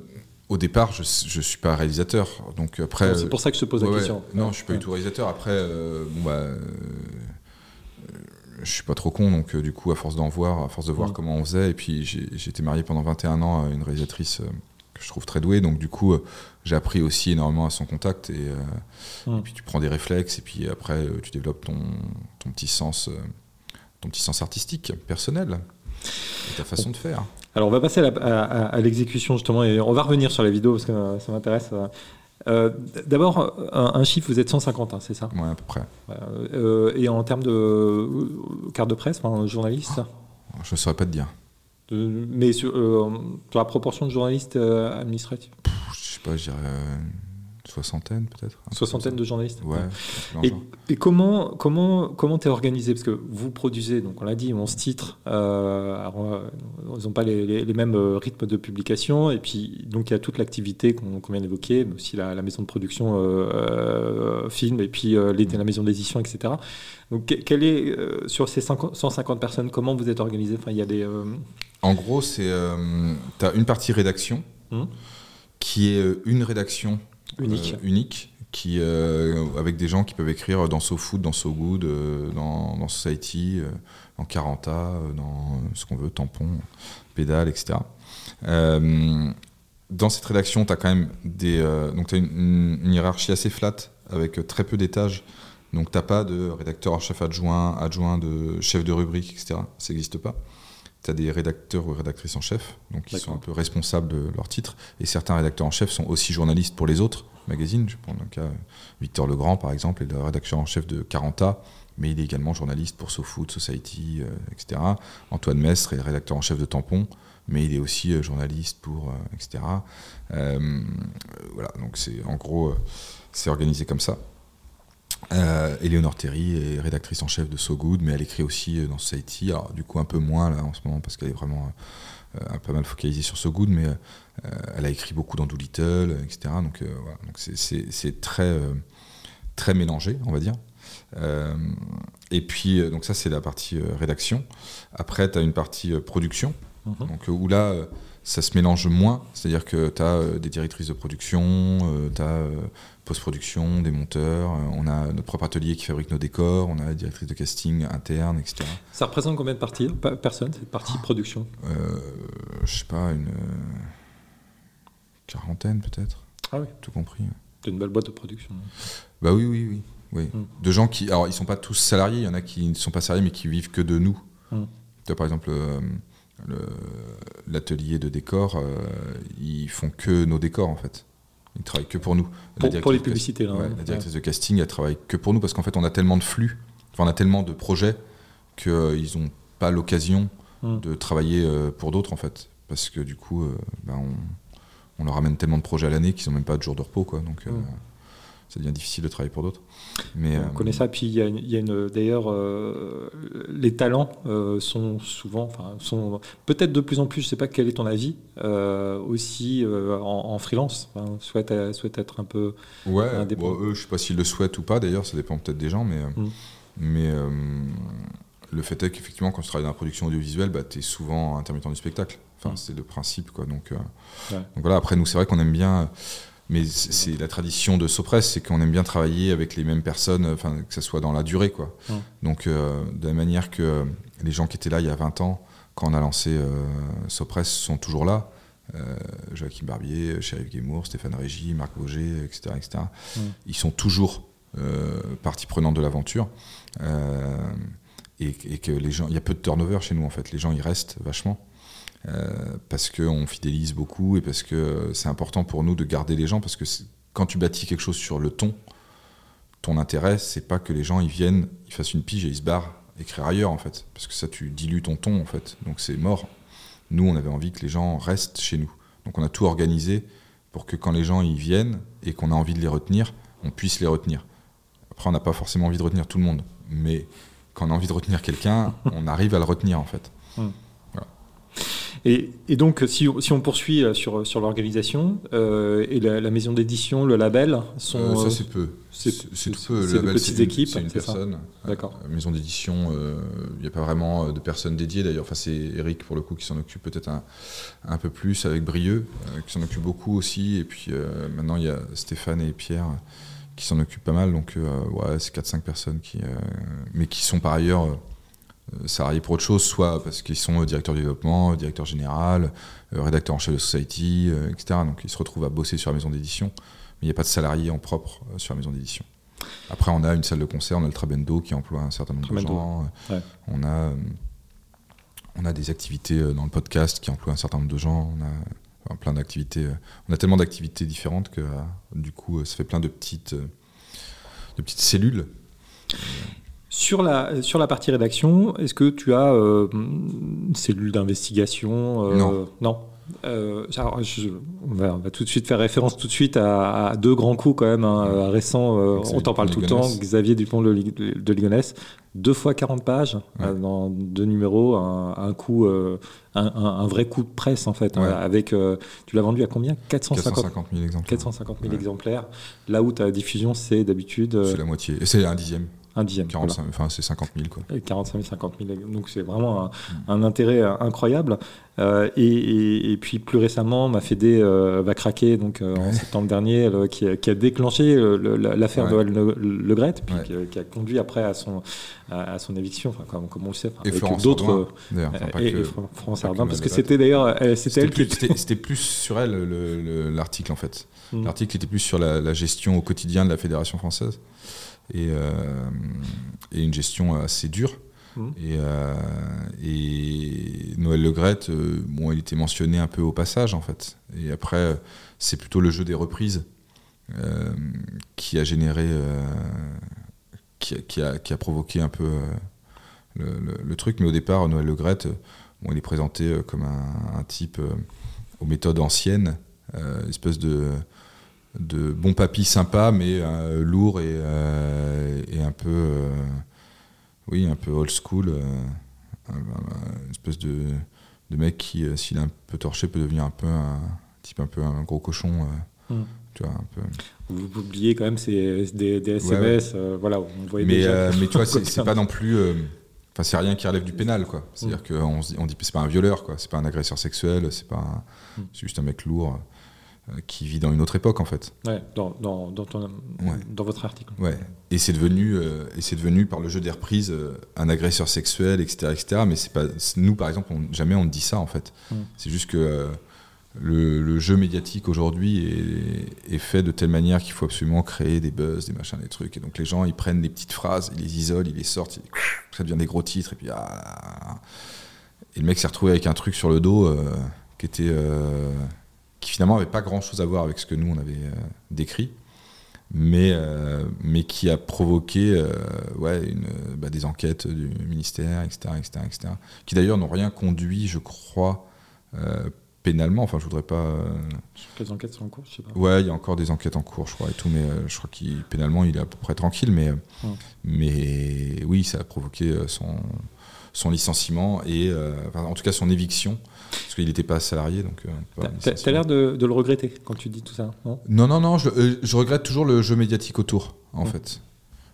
au départ, je, je suis pas réalisateur, donc après. c'est pour ça que je te pose ouais, la ouais. question. Non, je suis pas du tout réalisateur. Après, euh, bon bah, euh, je suis pas trop con, donc du coup, à force d'en voir, à force de voir Mm. comment on faisait, et puis j'ai été marié pendant 21 ans à une réalisatrice je trouve très douée, donc du coup, euh, j'ai appris aussi énormément à son contact, et, euh, Mm. et puis tu prends des réflexes, et puis après, euh, tu développes ton, ton petit sens, ton petit sens artistique, personnel, et ta façon de faire. Alors, on va passer à, la- à- à- à l'exécution, justement, et on va revenir sur la vidéo parce que ça m'intéresse. Euh, D'abord, un, un chiffre, vous êtes 150, hein, c'est ça? Ouais, à peu près. Euh, Et en termes de carte de presse, enfin, journaliste? Je saurais pas te dire. De- mais sur, euh, sur la proportion de journalistes euh, administratifs Je sais pas, je dirais euh, une soixantaine peut-être. Soixantaine de journalistes. Ouais. Et, comment comment comment t'es organisé? Parce que vous produisez, donc on l'a dit, 11 titres. Euh, alors, euh, ils n'ont pas les, les- les mêmes euh, rythmes de publication. Et puis donc il y a toute l'activité qu'on vient d'évoquer, mais aussi la, la maison de production euh, euh, film et puis euh, les- la maison d'édition, etc. Donc que- quel est euh, sur ces 50 150 personnes, comment vous êtes organisé? Enfin, il y a des euh, En gros, c'est tu as une partie rédaction Mhm. qui est euh, une rédaction uniques. euh, unique qui euh, avec des gens qui peuvent écrire dans SoFood, dans SoGood, euh, dans, dans Society, euh, dans Caranta, euh, dans euh, ce qu'on veut, Tampon, Pédale, etc. Euh, dans cette rédaction, tu as quand même des, euh, donc t'as une, hiérarchie assez flat avec euh, très peu d'étages. Donc t'as pas de rédacteur en chef adjoint, adjoint de chef de rubrique, etc. Ça n'existe pas. Tu as des rédacteurs ou rédactrices en chef, donc qui sont un peu responsables de leur titre. Et certains rédacteurs en chef sont aussi journalistes pour les autres magazines. Je prends le cas Victor Legrand, par exemple, est le rédacteur en chef de Caranta, mais il est également journaliste pour SoFood, Society, euh, etc. Antoine Mestre est le rédacteur en chef de Tampon, mais il est aussi euh, journaliste pour, euh, etc. Voilà, donc c'est en gros, c'est organisé comme ça. Euh, Éléonore Terry est rédactrice en chef de So Good, mais elle écrit aussi euh, dans Society. Alors, du coup, un peu moins là en ce moment parce qu'elle est vraiment euh, pas mal focalisée sur So Good, mais euh, elle a écrit beaucoup dans Doolittle, euh, etc. Donc, voilà. Donc c'est- très, très mélangé, on va dire. Et puis, donc ça, c'est la partie rédaction. Après, tu as une partie production. Mhm. Donc où là, ça se mélange moins, c'est-à-dire que tu as des directrices de production, tu as post-production, des monteurs, euh, on a notre propre atelier qui fabrique nos décors, on a la directrice de casting interne, etc. Ça représente combien de parties pa- personnes cette partie production? Euh, je sais pas, une euh, quarantaine peut-être, Ah oui. tout compris. C'est une belle boîte de production. Bah oui, oui, oui. oui. Mm. De gens qui. Alors, ils sont pas tous salariés, il y en a qui ne sont pas salariés, mais qui vivent que de nous. Mm. Tu vois, par exemple, euh, le- l'atelier de décor, euh, ils font que nos décors, en fait. Ils travaillent que pour nous. Pour, les publicités, là. Ouais, hein. la directrice de casting, elle travaille que pour nous parce qu'en fait, on a tellement de flux, enfin, on a tellement de projets qu'ils n'ont pas l'occasion Mm. de travailler euh, pour d'autres, en fait. Parce que du coup, euh, ben, on, on leur amène tellement de projets à l'année qu'ils n'ont même pas de jour de repos, quoi. Donc, euh, Mm. Ça devient difficile de travailler pour d'autres. Mais, On euh, connaît ça. Puis il y a une, il y a une- d'ailleurs, euh, les talents euh, sont souvent, enfin, sont peut-être de plus en plus. Je sais pas quel est ton avis aussi en, en freelance. Souhaite, euh, souhaite être un peu. Ouais, indépendant. bon, eux, je sais pas s'ils le souhaitent ou pas, d'ailleurs, ça dépend peut-être des gens, mais, Mm. mais le fait est qu'effectivement, quand tu travailles dans la production audiovisuelle, bah, tu es souvent intermittent du spectacle. Enfin, Mm. c'est le principe, quoi. Donc, Ouais. donc voilà, après, nous, c'est vrai qu'on aime bien. Mais c'est la tradition de Sopress, c'est qu'on aime bien travailler avec les mêmes personnes, enfin que ça soit dans la durée, quoi. Donc de la manière que les gens qui étaient là il y a 20 ans, quand on a lancé Sopress, sont toujours là. Joachim Barbier, Sheriff Guémour, Stéphane Régis, Marc Vauger, etc. etc. Ils sont toujours partie prenante de l'aventure. et, et, que les gens, il y a peu de turnover chez nous en fait. Les gens ils restent vachement. Euh, parce qu'on fidélise beaucoup et parce que c'est important pour nous de garder les gens, parce que quand tu bâtis quelque chose sur le ton, ton intérêt, c'est pas que les gens ils viennent, ils fassent une pige et ils se barrent écrire ailleurs en fait, parce que ça tu dilues ton ton en fait, donc c'est mort. Nous, on avait envie que les gens restent chez nous, donc on a tout organisé pour que quand les gens y viennent et qu'on a envie de les retenir, on puisse les retenir. Après, on n'a pas forcément envie de retenir tout le monde, mais quand on a envie de retenir quelqu'un, <laughs> on arrive à le retenir en fait. Hum. Et, donc, si, on poursuit euh, sur, sur l'organisation, euh, et la, maison d'édition, le label sont. Euh, ça, c'est peu. C'est tout peu. Le label, c'est équipes. C'est une personne. D'accord. Maison d'édition, il n'y a pas vraiment de personnes dédiées. D'ailleurs, enfin, c'est Eric, pour le coup, qui s'en occupe peut-être un, un, peu plus, avec Brieux, qui s'en occupe beaucoup aussi. Et puis maintenant, il y a Stéphane et Pierre qui s'en occupent pas mal. Donc, ouais, c'est 4-5 personnes qui. mais qui sont par ailleurs salariés pour autre chose, soit parce qu'ils sont directeur du développement, directeur général, euh, rédacteur en chef de Society, euh, etc. Donc ils se retrouvent à bosser sur la maison d'édition, mais il n'y a pas de salariés en propre sur la maison d'édition. Après, on a une salle de concert, on a le Trabendo qui emploie un certain nombre de gens. On, a, on a des activités dans le podcast qui emploient un certain nombre de gens. On a plein d'activités. On a tellement d'activités différentes que du coup, ça fait plein de petites, de petites cellules. Sur la, sur la partie rédaction, est-ce que tu as euh, une cellule d'investigation euh, Non. Non. Euh, on, va, tout de suite faire référence tout de suite à, deux grands coups quand même hein, récents. on t'en parle tout le temps. Xavier Dupont de, de Ligonnès, deux fois 40 pages dans deux numéros, un, coup, un, vrai coup de presse en fait. avec, tu l'as vendu à combien? 450, 000 exemplaires. 450 000 exemplaires. Là où ta diffusion c'est d'habitude. C'est la moitié. C'est un dixième. Un dixième. 45, enfin, c'est 50 000. Quoi. 45 000, 50 000. Donc c'est vraiment un, intérêt euh, incroyable. Euh, et, et, puis plus récemment, ma Fédé euh, va craquer donc, en septembre dernier, qui, a, qui, a, déclenché l'affaire de Le, le Gret, puis qui, a conduit après à son, à, son éviction, enfin, comme, comme, on le sait. et avec d'autres. et, France Ardin, parce que c'était d'ailleurs c'était elle qui. C'était plus sur elle l'article en fait. Mm. L'article était plus sur la, la gestion au quotidien de la Fédération française et, euh, et une gestion assez dure. Mmh. Et, euh, et, Noël Legrette, euh, bon, il était mentionné un peu au passage en fait. Et après, c'est plutôt le jeu des reprises qui a généré, qui, qui, a, qui, a, provoqué un peu le, le, truc. Mais au départ, Noël Legrette, bon, il est présenté comme un, un type aux méthodes anciennes, espèce de de bon papy sympa, mais euh, lourd et, euh, et, un peu, euh, oui, un peu old school, une espèce de, de mec qui, s'il est un peu torché, peut devenir un peu un type un peu un gros cochon. Hmm. Tu vois, un peu. Vous oubliez quand même c'est des, des, SMS, voilà, on voyait mais, mais tu vois, <laughs> c'est pas non plus. Enfin, c'est rien qui relève du pénal, quoi. C'est-à-dire hmm. qu'on dit, on dit c'est pas un violeur, quoi. C'est pas un agresseur sexuel, c'est pas, hmm. c'est juste un mec lourd. Euh, qui vit dans une autre époque en fait. Ouais, dans, dans, dans, dans votre article. Ouais. Et c'est devenu, euh, et c'est devenu par le jeu des reprises euh, un agresseur sexuel, etc., etc. Mais c'est pas nous par exemple, jamais on ne dit ça en fait. Mm. C'est juste que le, le, jeu médiatique aujourd'hui est, est, fait de telle manière qu'il faut absolument créer des buzz, des machins, des trucs. Et donc les gens ils prennent des petites phrases, ils les isolent, ils les sortent, ça devient des gros titres et puis ah, et le mec s'est retrouvé avec un truc sur le dos qui était qui finalement n'avait pas grand-chose à voir avec ce que nous, on avait euh, décrit, mais, euh, mais qui a provoqué euh, ouais, une, bah, des enquêtes du ministère, etc., etc., etc. qui d'ailleurs n'ont rien conduit, je crois, pénalement. Enfin, je voudrais pas. Quelles enquêtes sont en cours je sais pas. Ouais, il y a encore des enquêtes en cours, je crois, et tout, mais je crois qu'il pénalement, il est à peu près tranquille, mais, mais oui, ça a provoqué son, son licenciement et, en tout cas, son éviction parce qu'il n'était pas salarié. Donc, euh, tu as, l'air de, le regretter quand tu dis tout ça, non? Non, non, non, je, euh, je, regrette toujours le jeu médiatique autour, en fait.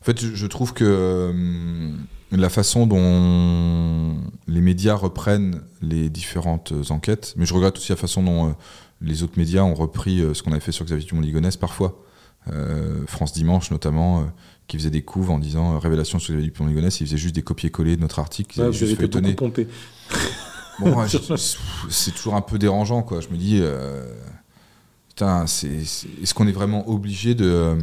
En fait, je, trouve que euh, la façon dont les médias reprennent les différentes enquêtes, mais je regrette aussi la façon dont les autres médias ont repris ce qu'on avait fait sur Xavier Dumont-Ligonnès parfois. France Dimanche notamment, qui faisait des couves en disant Révélation sur Xavier Dumont-Ligonnès, il faisait juste des copier-coller de notre article. Vous avez été beaucoup pompé. Bon, c'est toujours un peu dérangeant, quoi. Je me dis, euh, putain, est-ce qu'on est vraiment obligé de.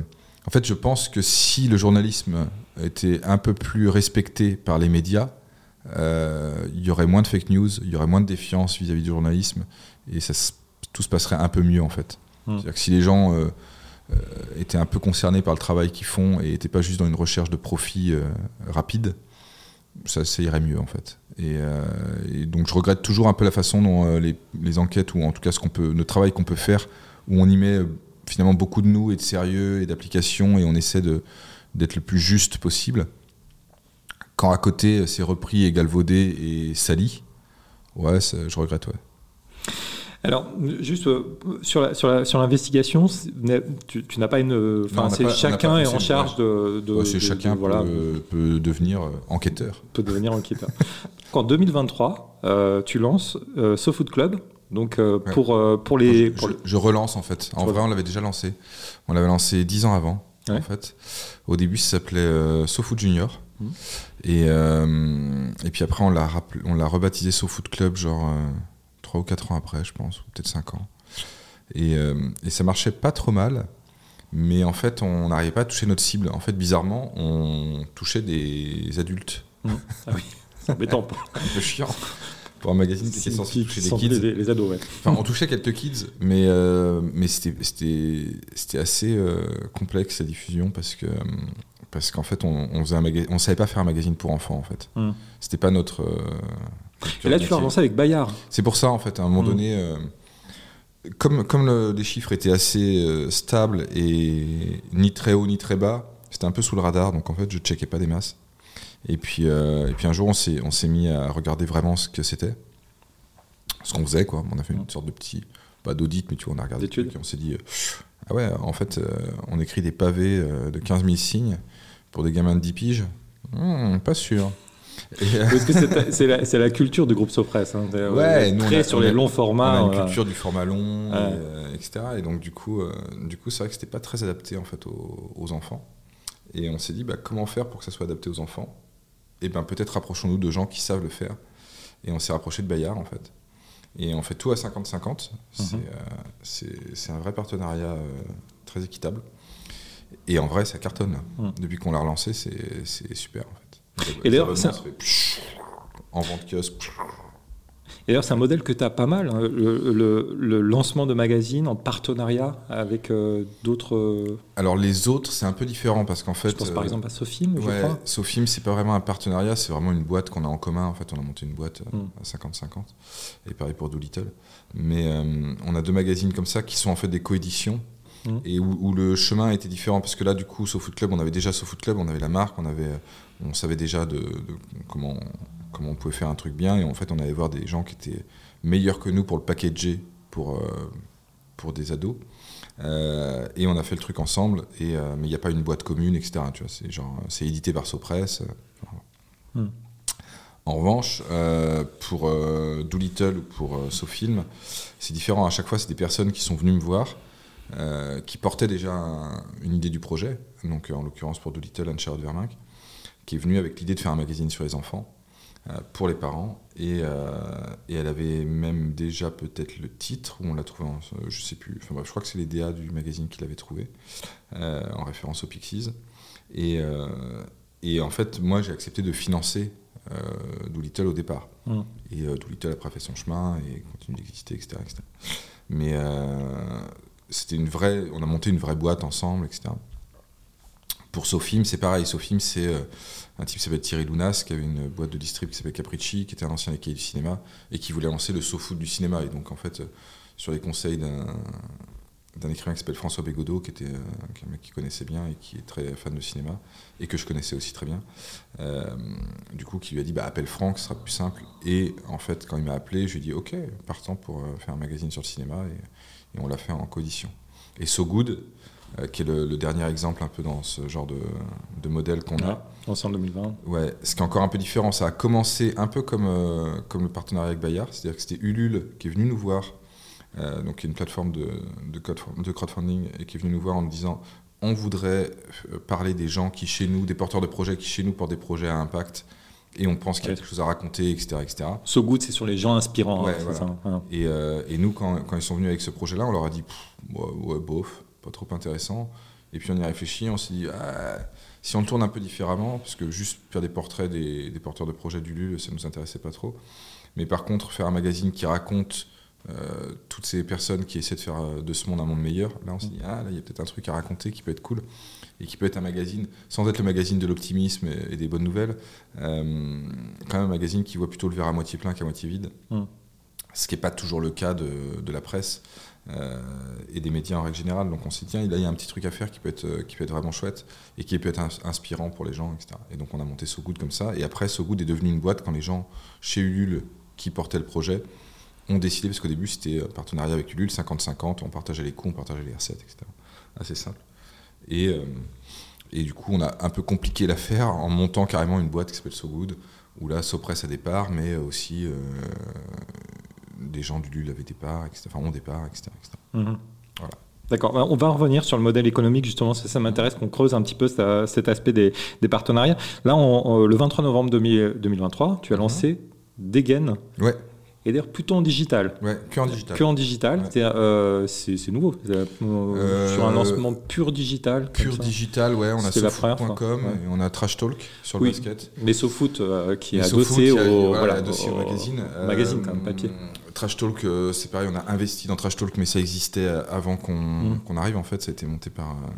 En fait, je pense que si le journalisme était un peu plus respecté par les médias, euh, il y aurait moins de fake news, il y aurait moins de défiance vis-à-vis du journalisme, et ça, tout se passerait un peu mieux, en fait. Hmm. C'est-à-dire que si les gens. Euh, étaient un peu concernés par le travail qu'ils font et n'étaient pas juste dans une recherche de profit rapide, ça, irait mieux en fait. Euh, et, donc je regrette toujours un peu la façon dont euh, les, enquêtes, ou en tout cas le travail qu'on peut faire, où on y met euh, finalement beaucoup de nous et de sérieux et d'application et on essaie d'être le plus juste possible. Quand à côté c'est repris et galvaudé et sali, ouais, je regrette, ouais. Alors, juste euh, sur l'investigation, sur tu, tu n'as pas une. Enfin, c'est chacun est en charge de. de, chacun voilà, peut, devenir euh, enquêteur. Peut devenir enquêteur. en 2023, euh, tu lances euh, SoFood Club. Donc pour, pour les. je, relance en fait. En vrai, on l'avait déjà lancé. On l'avait lancé dix ans avant. En fait, au début, ça s'appelait SoFood Junior. Mmh. Et, et puis après, on l'a on l'a rebaptisé SoFood Club, genre ou 4 ans après, je pense, ou peut-être 5 ans. Et, euh, et, ça marchait pas trop mal, mais en fait, on n'arrivait pas à toucher notre cible. En fait, bizarrement, on touchait des adultes. Mmh. Ah oui, c'est embêtant. <laughs> un peu chiant. Pour un magazine qui était censé toucher des kids. Les, ados, ouais. Enfin, on touchait quelques kids, mais, euh, mais c'était assez euh, complexe la diffusion parce que parce qu'en fait, on, on, faisait un on savait pas faire un magazine pour enfants, en fait. Mmh. C'était pas notre, et là, tu l'as relancé avec Bayard. C'est pour ça, en fait, à un moment mm. donné, euh, comme, comme les chiffres étaient assez euh, stables et ni très haut ni très bas, c'était un peu sous le radar, donc en fait, je ne checkais pas des masses. Et puis, euh, et puis un jour, on s'est mis à regarder vraiment ce que c'était, ce qu'on faisait, quoi. On a fait une mm. sorte de petit, pas d'audit, mais tu vois, on a regardé et on s'est dit, ah ouais, en fait, on écrit des pavés de 15 000 signes pour des gamins de 10 piges. Hmm, pas sûr. Euh, <laughs> Parce que c'est la, la, culture du groupe Sopress. Hein, ouais, très sur les longs formats. On a une culture du format long, euh, etc. Et donc, du coup, euh, du coup c'est vrai que c'était pas très adapté en fait aux, enfants. Et on s'est dit, bah, comment faire pour que ça soit adapté aux enfants? Et ben peut-être rapprochons-nous de gens qui savent le faire. Et on s'est rapproché de Bayard en fait. Et on fait tout à 50-50. Mhm. C'est un vrai partenariat très équitable. Et en vrai, ça cartonne. Mhm. Depuis qu'on l'a relancé, c'est super en fait. Et d'ailleurs, ça... en vente kiosque. Et d'ailleurs, c'est un modèle que tu as pas mal, hein, le, lancement de magazines en partenariat avec euh, d'autres. Euh, Alors, les autres, c'est un peu différent parce qu'en fait. Je pense par euh, exemple à Sofim, je crois. Sofim, c'est pas vraiment un partenariat, c'est vraiment une boîte qu'on a en commun. En fait, on a monté une boîte hmm. à 50-50. Et pareil pour Doolittle. Mais on a deux magazines comme ça qui sont en fait des coéditions hmm. et où, le chemin était différent parce que là du coup SoFoot Club on avait déjà SoFoot Club on avait la marque on avait on savait déjà de, comment, comment on pouvait faire un truc bien. Et en fait, on allait voir des gens qui étaient meilleurs que nous pour le packager pour, euh, pour des ados. Euh, et on a fait le truc ensemble. Et, euh, mais il n'y a pas une boîte commune, etc. Tu vois, c'est, genre, c'est édité par Sopress. Hmm. En revanche, pour Doolittle ou pour Sofilm, c'est différent. À chaque fois, c'est des personnes qui sont venues me voir. qui portaient déjà une idée du projet, donc en l'occurrence pour Doolittle, Anne-Charlotte Verminck, qui est venue avec l'idée de faire un magazine sur les enfants euh, pour les parents. Et, euh, et, elle avait même déjà peut-être le titre, où on l'a trouvé, en, je sais plus, enfin bref, je crois que c'est les DA du magazine qui l'avait trouvé, euh, en référence aux Pixies. Et, et en fait, moi, j'ai accepté de financer Doolittle au départ. Mmh. Et Doolittle après fait son chemin et continue d'exister, etc., etc. Mais c'était une vraie, on a monté une vraie boîte ensemble, etc. Pour Sofim, c'est pareil. Sofim, c'est euh, un type qui s'appelle Thierry Lounas, qui avait une boîte de distrib qui s'appelle Capricci, qui était un ancien équipe du cinéma, et qui voulait lancer le SoFood du cinéma. Et donc, en fait, euh, sur les conseils d'un écrivain qui s'appelle François Bégodeau, qui était euh, un mec qui connaissait bien et qui est très fan de cinéma, et que je connaissais aussi très bien, du coup, qui lui a dit bah, appelle Franck, ce sera plus simple. Et en fait, quand il m'a appelé, je lui ai dit ok, partant pour faire un magazine sur le cinéma, et, on l'a fait en coédition. Et So Good, qui est le, le dernier exemple un peu dans ce genre de, de modèle qu'on Ouais. a. Ensemble 2020. Ouais, ce qui est encore un peu différent, ça a commencé un peu comme, euh, comme le partenariat avec Bayard, c'est-à-dire que c'était Ulule qui est venu nous voir, euh, donc qui est une plateforme de, de, crowdf- de crowdfunding, et qui est venu nous voir en nous disant on voudrait euh, parler des gens qui chez nous, des porteurs de projets qui chez nous portent des projets à impact, et on pense qu'il y a quelque chose à raconter, etc. etc. So Good, c'est sur les gens inspirants. Ouais, hein, voilà. ça. Et, euh, et nous, quand, quand ils sont venus avec ce projet-là, on leur a dit ouais, ouais, bof, pas trop intéressant. Et puis on y a réfléchi, on s'est dit Ah, si on le tourne un peu différemment, parce que juste faire des portraits des, des porteurs de projets du LUL, ça nous intéressait pas trop. Mais par contre, faire un magazine qui raconte euh, toutes ces personnes qui essaient de faire euh, de ce monde un monde meilleur, là on s'est dit Ah, là il y a peut-être un truc à raconter qui peut être cool. Et qui peut être un magazine, sans être le magazine de l'optimisme et, et des bonnes nouvelles, euh, quand même un magazine qui voit plutôt le verre à moitié plein qu'à moitié vide ce qui n'est pas toujours le cas de, de la presse euh, et des médias en règle générale. Donc on dit, tiens, là, il y a un petit truc à faire qui peut être, euh, qui peut être vraiment chouette et qui peut être ins- inspirant pour les gens, etc. Et donc on a monté So Good comme ça. Et après, So Good est devenu une boîte quand les gens chez Ulule qui portaient le projet ont décidé, parce qu'au début c'était un partenariat avec Ulule, 50-50, on partageait les coûts, on partageait les recettes, etc. Assez simple. Et, euh, et du coup, on a un peu compliqué l'affaire en montant carrément une boîte qui s'appelle So Good, où là, Sopress a des parts, mais aussi euh, des gens du LUL avaient des parts, etc. Enfin, ont des parts, etc. etc. Mhm. Voilà. D'accord. Ben, On va revenir sur le modèle économique, justement. Ça, ça m'intéresse qu'on creuse un petit peu ça- cet aspect des, des partenariats. Là, on- on- le 23 novembre 2000 2023, tu as Mhm. lancé Degen, Ouais, et d'ailleurs plutôt en digital. ouais, que en digital. Que en digital. Ouais. C'est euh, c'est- nouveau. Euh, Euh, sur un lancement pur digital. Pur digital, ouais, on a sofoot.com ouais. et on a Trash Talk sur le basket. Mais SoFoot euh, qui est adossé au, a- voilà, voilà, adossé au magazine. au magazine, quand même, Euh, papier. Trash Talk, euh, c'est pareil, on a investi dans Trash Talk, mais ça existait euh, avant qu'on Mm. qu'on arrive. En fait, ça a été monté par, euh,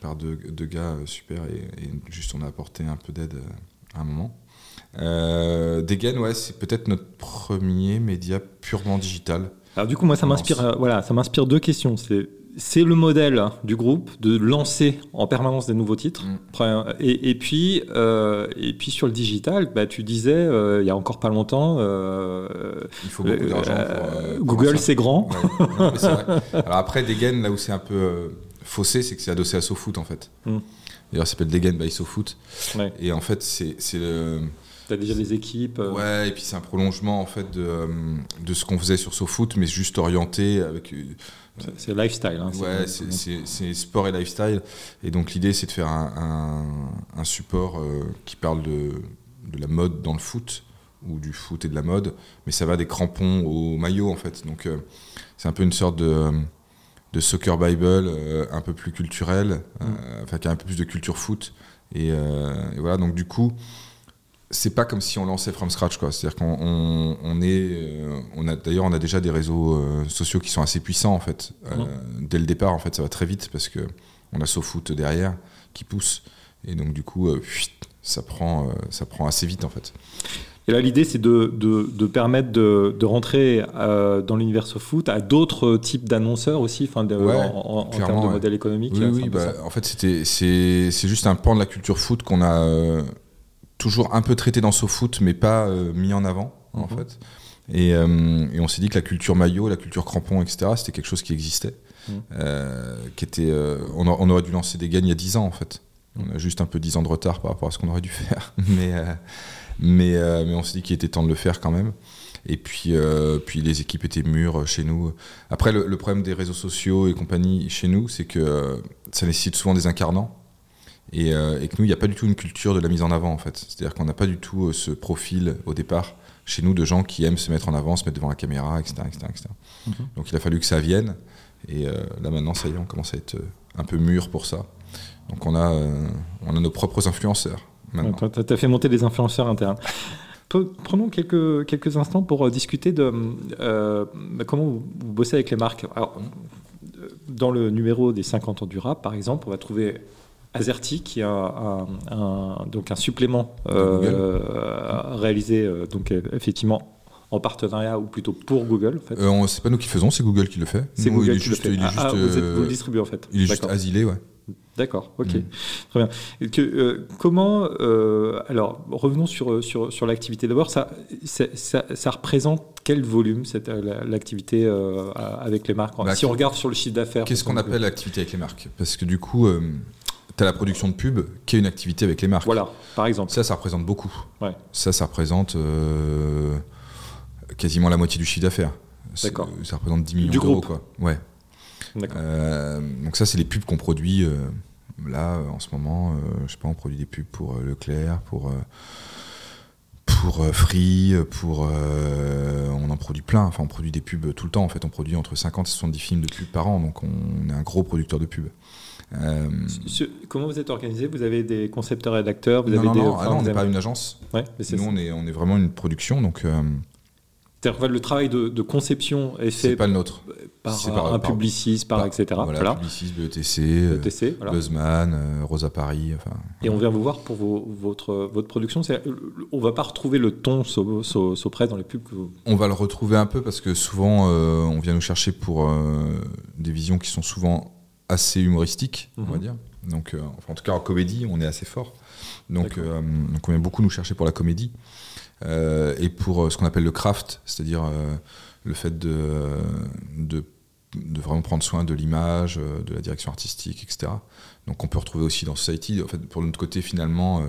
par deux, deux gars euh, super et, et juste on a apporté un peu d'aide euh, à un moment. Euh, Degen, ouais, c'est peut-être notre premier média purement digital. Alors du coup, moi, ça m'inspire, euh, voilà, ça m'inspire deux questions. C'est c'est le modèle du groupe de lancer en permanence des nouveaux titres. Mm. Et, et puis, euh, et puis sur le digital, bah, tu disais euh, il y a encore pas longtemps, euh, Il faut beaucoup d'argent pour. Google c'est grand. Ouais, non, vrai. Alors après, Degen, là où c'est un peu faussé, c'est que c'est adossé à SoFoot en fait. Mm. D'ailleurs, ça s'appelle Degen by SoFoot. Ouais. Et en fait, c'est c'est le. Déjà des équipes. euh, Ouais, et puis c'est un prolongement en fait de, euh, de ce qu'on faisait sur SoFoot, mais juste orienté avec. euh, c'est- lifestyle. hein, ouais, c'est- sport et lifestyle. Et donc l'idée, c'est de faire un, un- un support euh, qui parle de, de la mode dans le foot ou du foot et de la mode, mais ça va des crampons au maillot en fait. Donc euh, c'est un peu une sorte de, de soccer bible euh, un peu plus culturel, euh, enfin qui a un peu plus de culture foot. Et, et voilà, donc du coup, c'est pas comme si on lançait from scratch quoi. C'est-à-dire qu'on on, on est, euh, on a d'ailleurs on a déjà des réseaux euh, sociaux qui sont assez puissants en fait. Euh, Dès le départ en fait, ça va très vite parce que on a SoFoot derrière qui pousse et donc du coup, euh, ça prend, ça prend assez vite en fait. Et là, l'idée, c'est de, de, de permettre de, de rentrer euh, dans l'univers foot à d'autres types d'annonceurs aussi, enfin, Ouais, en, en- termes de ouais. modèle économique. Oui, c'est oui, bah, en fait, c'était, c'est, c'est juste un pan de la culture foot qu'on a euh, toujours un peu traité dans SoFoot, mais pas euh, mis en avant, en Mhm. fait. Et, euh, et on s'est dit que la culture maillot, la culture crampon, etc., c'était quelque chose qui existait. Mhm. Euh, qui était, euh, on, a- on aurait dû lancer des gains il y a 10 ans, en fait. On a juste un peu 10 ans de retard par rapport à ce qu'on aurait dû <laughs> faire. mais, euh, mais, euh, mais on s'est dit qu'il était temps de le faire quand même. Et puis, euh, puis les équipes étaient mûres chez nous. Après, le, le problème des réseaux sociaux et compagnie chez nous, c'est que ça nécessite souvent des incarnants. Et, euh, et que nous, il n'y a pas du tout une culture de la mise en avant, en fait. C'est-à-dire qu'on n'a pas du tout euh, ce profil au départ chez nous de gens qui aiment se mettre en avant, se mettre devant la caméra, etc. etc., etc. Donc il a fallu que ça vienne. Et euh, là maintenant, ça y est, on commence à être un peu mûr pour ça. Donc on a, on a nos propres influenceurs. Maintenant. Tu as fait monter des influenceurs internes. Prenons quelques, quelques instants pour discuter de bah, comment vous, vous bossez avec les marques. Alors, dans le numéro des 50 ans du rap, par exemple, on va trouver Azerty, qui a un, un- donc un supplément euh, réalisé euh, donc, effectivement en partenariat ou plutôt pour Google. En fait. Euh, c'est pas nous qui faisons, c'est Google qui le fait. C'est Google il est qui juste, le fait. Il est Ah, juste, ah, vous, êtes- vous le distribuez en fait. il est juste D'accord. asilé, ouais. D'accord, ok, mm. très bien. Que, euh, comment, euh, alors revenons sur, sur, sur l'activité. D'abord, ça, ça, ça, représente quel volume l'activité avec les marques? Bah, Si on regarde sur le chiffre d'affaires. Qu'est-ce qu'on appelle l'activité avec les marques? Parce que du coup, tu as la production de pub qui est une activité avec les marques. Voilà, par exemple. Ça, ça représente beaucoup. Ouais. Ça, ça représente quasiment la moitié du chiffre d'affaires. D'accord. Ça représente 10 millions d'euros. Quoi. Ouais. Euh, donc ça, c'est les pubs qu'on produit euh, là en ce moment. Euh, je sais pas, on produit des pubs pour Leclerc, pour pour Free, pour on en produit plein. Enfin, on produit des pubs tout le temps. En fait, on produit entre 50 et 70 films de pubs par an. Donc, on est un gros producteur de pubs. Comment vous êtes organisé? Vous avez des concepteurs rédacteurs vous non, avez non, des, non, ah on n'est pas une agence. Ouais, Nous, on est, on est vraiment une production. Donc, le travail de, conception est fait pas le nôtre. par, un publiciste, par, etc. Voilà, voilà. publiciste, BETC, BETC voilà. Buzzman, euh, Rosa Paris. Enfin, Et on vient vous voir pour votre, votre production. On ne va pas retrouver le ton Sopress dans les pubs que vous... On va le retrouver un peu parce que souvent, euh, on vient nous chercher pour euh, des visions qui sont souvent assez humoristiques, on va mhm. dire. Donc, en tout cas, en comédie, on est assez fort. Donc, donc on vient beaucoup nous chercher pour la comédie. Euh, et pour euh, ce qu'on appelle le craft, c'est-à-dire euh, le fait de, de, vraiment prendre soin de l'image, de la direction artistique, etc. Donc on peut retrouver aussi dans Society, en fait, pour notre côté finalement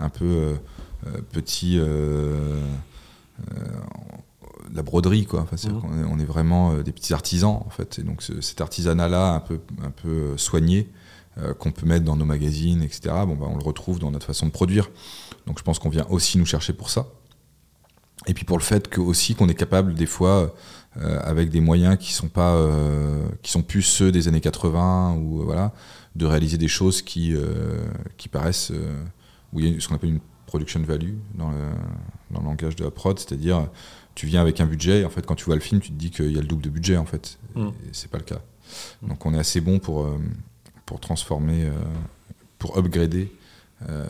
un peu petit la broderie quoi. Enfin, mmh. on, est, vraiment des petits artisans en fait. Et donc cet artisanat là un peu un peu soigné qu'on peut mettre dans nos magazines etc bon bah, on le retrouve dans notre façon de produire. Donc je pense qu'on vient aussi nous chercher pour ça. Et puis pour le fait que aussi qu'on est capable des fois euh, avec des moyens qui sont pas euh, qui sont plus ceux des années 80 ou euh, voilà de réaliser des choses qui qui paraissent où il y a ce qu'on appelle une production value dans le, dans le langage de la prod, c'est-à-dire tu viens avec un budget et en fait quand tu vois le film tu te dis qu'il y a le double de budget en fait mm. et c'est pas le cas. Donc on est assez bon pour pour transformer pour upgrader euh,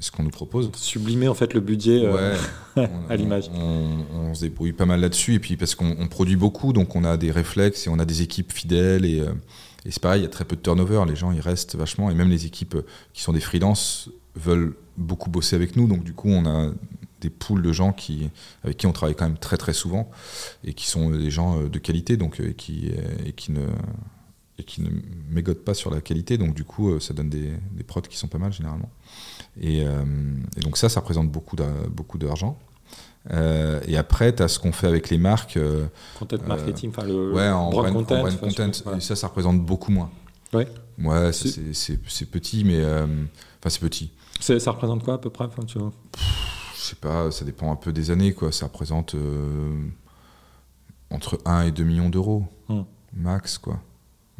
ce qu'on nous propose. Sublimer en fait le budget euh, <laughs> à l'image. On, se débrouille pas mal là-dessus et puis parce qu'on produit beaucoup, donc on a des réflexes et on a des équipes fidèles et, euh, et c'est pareil, il y a très peu de turnover, les gens ils restent vachement et même les équipes qui sont des freelances veulent beaucoup bosser avec nous, donc du coup on a des poules de gens qui, avec qui on travaille quand même très très souvent et qui sont des gens de qualité donc qui, et qui ne et qui ne mégotent pas sur la qualité. Donc du coup, euh, ça donne des, des prods qui sont pas mal généralement. Et, euh, donc ça, ça représente beaucoup d'argent. Euh, et après, tu as ce qu'on fait avec les marques. content marketing, enfin le ouais, en brand, content. Et ça, ça représente beaucoup moins. Ouais. Ouais, c'est petit, mais. Enfin, c'est petit. Ça représente quoi à peu près tu vois? Sais pas, ça dépend un peu des années. quoi. Ça représente entre 1 et 2 millions d'euros. Hmm. Max, quoi.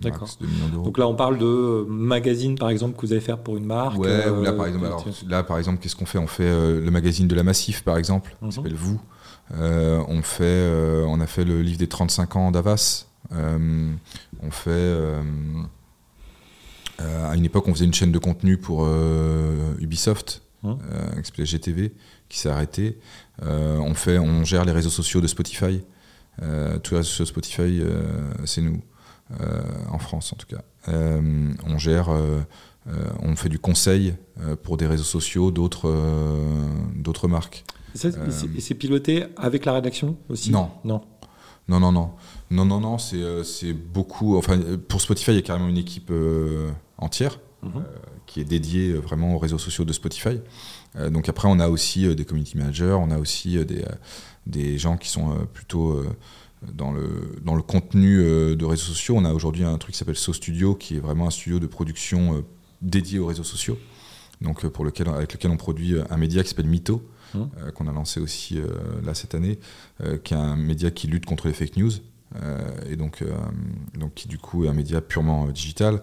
D'accord. Donc là, on parle de magazine, par exemple, que vous allez faire pour une marque. Ouais, là, par euh, exemple, là, par exemple, qu'est-ce qu'on fait? On fait euh, le magazine de la Massif, par exemple, qui mhm. s'appelle Vous. Euh, on, fait, on a fait le livre des 35 ans d'Avas. on fait. à une époque, on faisait une chaîne de contenu pour Ubisoft, qui s'appelait GTV, qui s'est arrêté. on, fait, on gère les réseaux sociaux de Spotify. tous les réseaux sociaux de Spotify, c'est nous. Euh, en France en tout cas. Euh, on gère, euh, on fait du conseil pour des réseaux sociaux d'autres d'autres marques. Et c'est piloté avec la rédaction aussi? Non. Non. Non, non, non. Non, non, non, c'est beaucoup. Enfin, pour Spotify, il y a carrément une équipe entière mhm. qui est dédiée vraiment aux réseaux sociaux de Spotify. Donc après, on a aussi des community managers, on a aussi des, des gens qui sont plutôt dans le, dans le contenu euh, de réseaux sociaux, on a aujourd'hui un truc qui s'appelle So Studio, qui est vraiment un studio de production euh, dédié aux réseaux sociaux, donc euh, pour lequel, avec lequel on produit un média qui s'appelle Mytho, mmh. qu'on a lancé aussi là cette année, qui est un média qui lutte contre les fake news. Et donc, donc qui du coup est un média purement digital.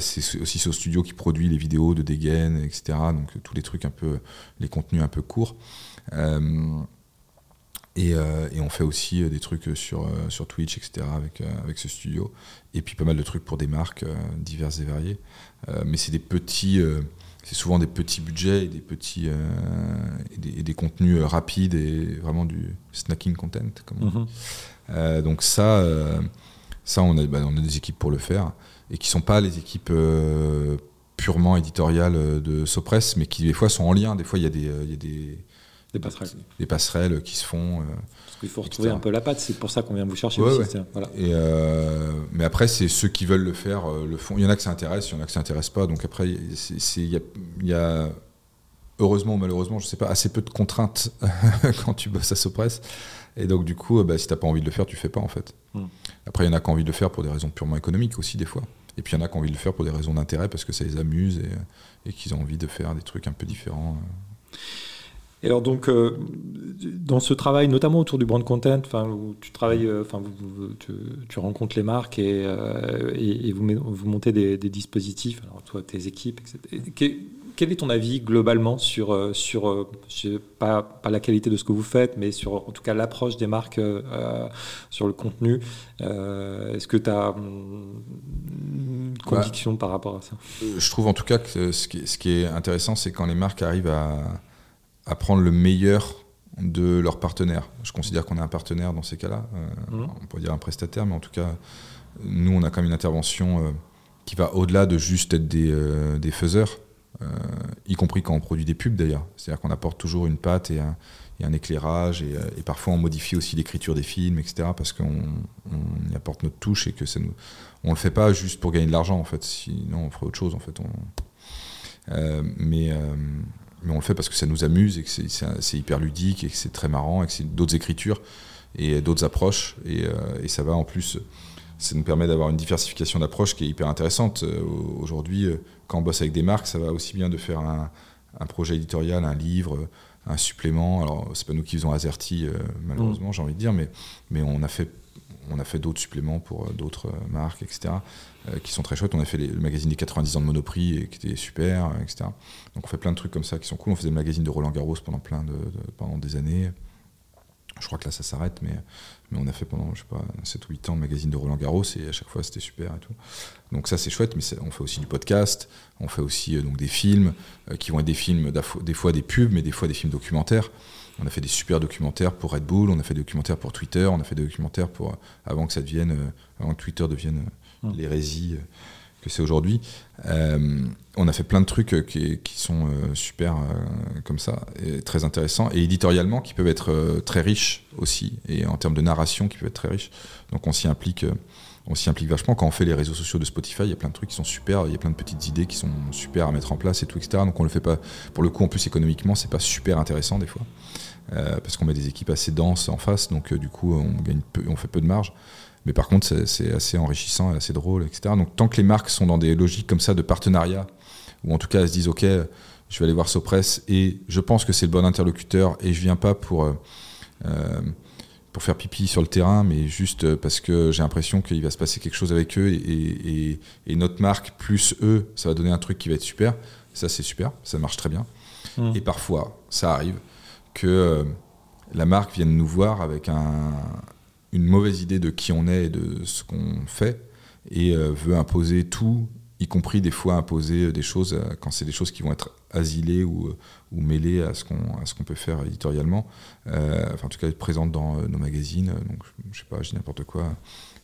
c'est aussi So Studio qui produit les vidéos de dégaine, etc. Donc tous les trucs un peu, les contenus un peu courts. Euh, et, on fait aussi euh, des trucs sur, euh, sur Twitch, etc. avec, avec ce studio. Et puis pas mal de trucs pour des marques diverses et variées. mais c'est des petits. C'est souvent des petits budgets et des petits et des, contenus rapides et vraiment du snacking content comme dit. Mhm. donc ça Ça, on a, bah, on a des équipes pour le faire et qui sont pas les équipes euh, purement éditoriales de Sopress, mais qui des fois sont en lien. Des fois, il y a des, il y a des, des passerelles. Des passerelles qui se font. Parce qu'il faut retrouver un peu la patte, c'est pour ça qu'on vient vous chercher Ouais, aussi. ouais. Voilà. Et euh, mais après, c'est ceux qui veulent le faire euh, le font. Il y en a que ça intéresse, il y en a que ça intéresse pas. Donc après, il y y a, heureusement ou malheureusement, je sais pas, assez peu de contraintes <laughs> quand tu bosses à Sopress. Et donc du coup, bah, si t'as pas envie de le faire, tu fais pas en fait. Mm. Après, il y en a qui ont envie de le faire pour des raisons purement économiques aussi des fois. Et puis il y en a qui ont envie de le faire pour des raisons d'intérêt parce que ça les amuse et, et qu'ils ont envie de faire des trucs un peu différents. Et alors donc, euh, dans ce travail, notamment autour du brand content, où tu travailles, euh, enfin, tu, tu rencontres les marques et, euh, et, et vous, montez des, des dispositifs, alors toi, tes équipes, etc. Et que- quel est ton avis globalement sur, sur je sais pas, pas la qualité de ce que vous faites, mais sur en tout cas l'approche des marques euh, sur le contenu Est-ce que tu as une conviction par rapport à ça? Je trouve en tout cas que ce qui est, ce qui est intéressant, c'est quand les marques arrivent à, à prendre le meilleur de leurs partenaires. Je considère qu'on est un partenaire dans ces cas-là. Euh, Mhm. On pourrait dire un prestataire, mais en tout cas, nous, on a quand même une intervention euh, qui va au-delà de juste être des, euh, des faiseurs, y compris quand on produit des pubs d'ailleurs. C'est-à-dire qu'on apporte toujours une patte et un, et un éclairage, et, et parfois on modifie aussi l'écriture des films, etc., parce qu'on on y apporte notre touche et que ça nous, on le fait pas juste pour gagner de l'argent en fait sinon on ferait autre chose en fait on... Mais mais on le fait parce que ça nous amuse et que c'est- hyper ludique et que c'est très marrant et que c'est d'autres écritures et d'autres approches. Et, euh, et ça va en plus. Ça nous permet d'avoir une diversification d'approches qui est hyper intéressante. Euh, aujourd'hui euh, quand on bosse avec des marques ça va aussi bien de faire un, un projet éditorial un livre un supplément. Alors c'est pas nous qui faisons Azerty malheureusement j'ai envie de dire mais mais on a fait on a fait d'autres suppléments pour d'autres marques, etc., qui sont très chouettes. On a fait les- le magazine des 90 ans de Monoprix, et qui était super, euh, etc. Donc on fait plein de trucs comme ça qui sont cool. On faisait le magazine de Roland Garros pendant, plein de, pendant des années. Je crois que là ça s'arrête, mais, mais on a fait pendant, je sais pas, 7 ou 8 ans le magazine de Roland Garros, et à chaque fois c'était super et tout. Donc ça c'est chouette, mais on fait aussi du podcast, on fait aussi euh, donc des films, euh, qui vont être des films, des fois des pubs, mais des fois des films documentaires. On a fait des super documentaires pour Red Bull, on a fait des documentaires pour Twitter, on a fait des documentaires pour avant que ça devienne, euh, avant que Twitter devienne euh, Mm. l'hérésie euh, que c'est aujourd'hui. Euh, on a fait plein de trucs euh, qui, qui sont euh, super euh, comme ça, et très intéressants, et éditorialement qui peuvent être euh, très riches aussi, et en termes de narration qui peuvent être très riches. Donc on s'y implique. euh, on s'y implique vachement quand on fait les réseaux sociaux de Spotify. Il y a plein de trucs qui sont super, il y a plein de petites idées qui sont super à mettre en place et tout, etc. Donc on le fait pas. Pour le coup, en plus économiquement, c'est pas super intéressant des fois. Euh, parce qu'on met des équipes assez denses en face, donc euh, du coup on, gagne peu, on fait peu de marge. Mais par contre, c'est- assez enrichissant et assez drôle, etc. Donc tant que les marques sont dans des logiques comme ça de partenariat, ou en tout cas elles se disent ok, je vais aller voir Sopress et je pense que c'est le bon interlocuteur et je viens pas pour euh, pour faire pipi sur le terrain, mais juste parce que j'ai l'impression qu'il va se passer quelque chose avec eux et, et- et- et notre marque plus eux, ça va donner un truc qui va être super. Ça c'est super, ça marche très bien. Mm. Et parfois, ça arrive que euh, la marque vienne nous voir avec un- une mauvaise idée de qui on est et de ce qu'on fait et euh, veut imposer tout, y compris des fois imposer des choses euh, quand c'est des choses qui vont être asilées ou, euh, mêlées à ce qu'on peut faire éditorialement. Euh, enfin, en tout cas, être présente dans euh, nos magazines. Donc, je sais pas, je dis n'importe quoi.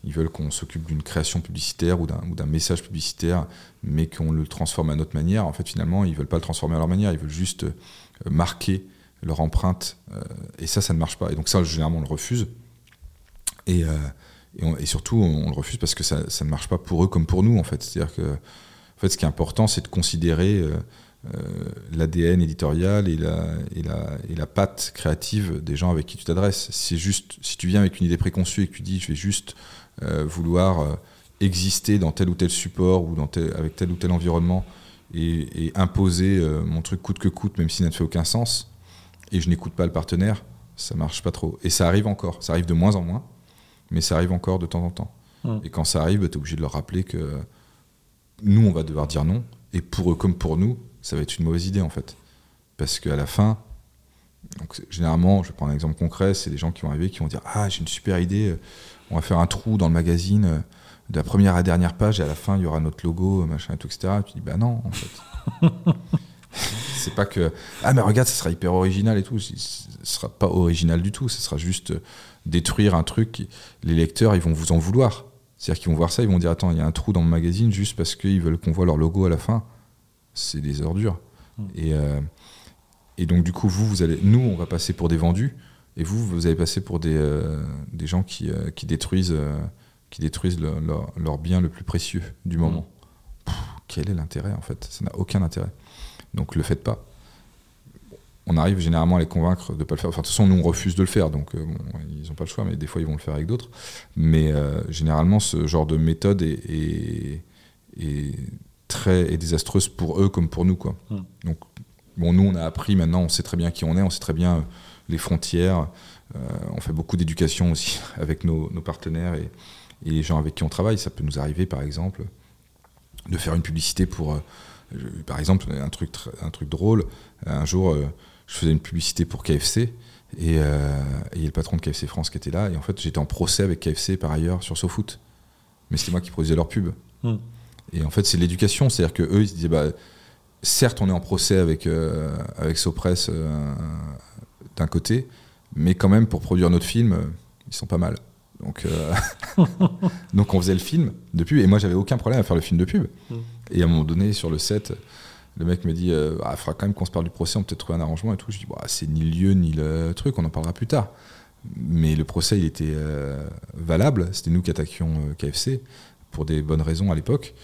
Ils veulent qu'on s'occupe d'une création publicitaire ou d'un message publicitaire, mais qu'on le transforme à notre manière. En fait, finalement, ils veulent pas le transformer à leur manière. Ils veulent juste euh, marquer leur empreinte. euh, et ça, ça ne marche pas. Et donc ça, généralement, on le refuse. Et, euh, et, surtout, on, le refuse parce que ça, ça ne marche pas pour eux comme pour nous, en fait. C'est-à-dire que, en fait, ce qui est important, c'est de considérer euh, l'ADN éditorial et la, et, la, et la patte créative des gens avec qui tu t'adresses. C'est juste, si tu viens avec une idée préconçue et que tu dis, je vais juste vouloir exister dans tel ou tel support ou dans tel, avec tel ou tel environnement et, imposer mon truc coûte que coûte, même s'il n'a fait aucun sens, et je n'écoute pas le partenaire, ça marche pas trop. Et ça arrive encore, ça arrive de moins en moins, mais ça arrive encore de temps en temps. Mm. Et quand ça arrive, tu es obligé de leur rappeler que nous, on va devoir dire non, et pour eux comme pour nous, ça va être une mauvaise idée en fait. Parce qu'à la fin, donc, généralement, je vais prendre un exemple concret, c'est des gens qui vont arriver qui vont dire Ah, j'ai une super idée, euh, on va faire un trou dans le magazine, euh, de la première à la dernière page, et à la fin, il y aura notre logo, machin et tout, etc. tu dis Bah non, en fait. <laughs> <laughs> c'est pas que Ah, mais regarde, ça sera hyper original et tout. Ce sera pas original du tout, ce sera juste euh, détruire un truc. Les lecteurs, ils vont vous en vouloir. C'est-à-dire qu'ils vont voir ça, ils vont dire Attends, il y a un trou dans mon magazine juste parce qu'ils veulent qu'on voit leur logo à la fin. C'est des ordures. Mm. Et, euh, et donc, du coup, vous, vous allez, nous, on va passer pour des vendus. Et vous, vous allez passer pour des, euh, des gens qui, euh, qui détruisent, qui détruisent le- leur, leur bien le plus précieux du moment. Pff, quel est l'intérêt, en fait? Ça n'a aucun intérêt. Donc, le faites pas. On arrive généralement à les convaincre de ne pas le faire. Enfin, de toute façon, nous, on refuse de le faire. Donc, euh, bon, ils n'ont pas le choix, mais des fois, ils vont le faire avec d'autres. Mais euh, généralement, ce genre de méthode est, est- est très est désastreuse pour eux comme pour nous. Quoi. Mm. Donc, bon, nous, on a appris maintenant, on sait très bien qui on est, on sait très bien euh, les frontières. Euh, on fait beaucoup d'éducation aussi <laughs> avec nos, nos partenaires et, et les gens avec qui on travaille. Ça peut nous arriver, par exemple, de faire une publicité pour. Je- par exemple, un truc, tr- un truc drôle. Un jour, euh, je faisais une publicité pour KFC et euh, il y a le patron de KFC France qui était là. Et en fait, j'étais en procès avec KFC par ailleurs sur SoFoot. Mais c'était moi qui produisais leur pub. Hmm. Et en fait, c'est l'éducation. C'est-à-dire qu'eux, ils se disaient, bah, certes, on est en procès avec, euh, avec Sopress euh, d'un côté, mais quand même, pour produire notre film, euh, ils sont pas mal. Donc, euh, <laughs> donc on faisait le film de pub, et moi, j'avais aucun problème à faire le film de pub. Mm. Et à un moment donné, sur le set, le mec me dit, euh, ah, il faudra quand même qu'on se parle du procès, on peut peut-être trouver un arrangement et tout. Je dis, bah, c'est ni le lieu, ni le truc, on en parlera plus tard. Mais le procès, il était euh, valable. C'était nous qui attaquions KFC pour des bonnes raisons à l'époque.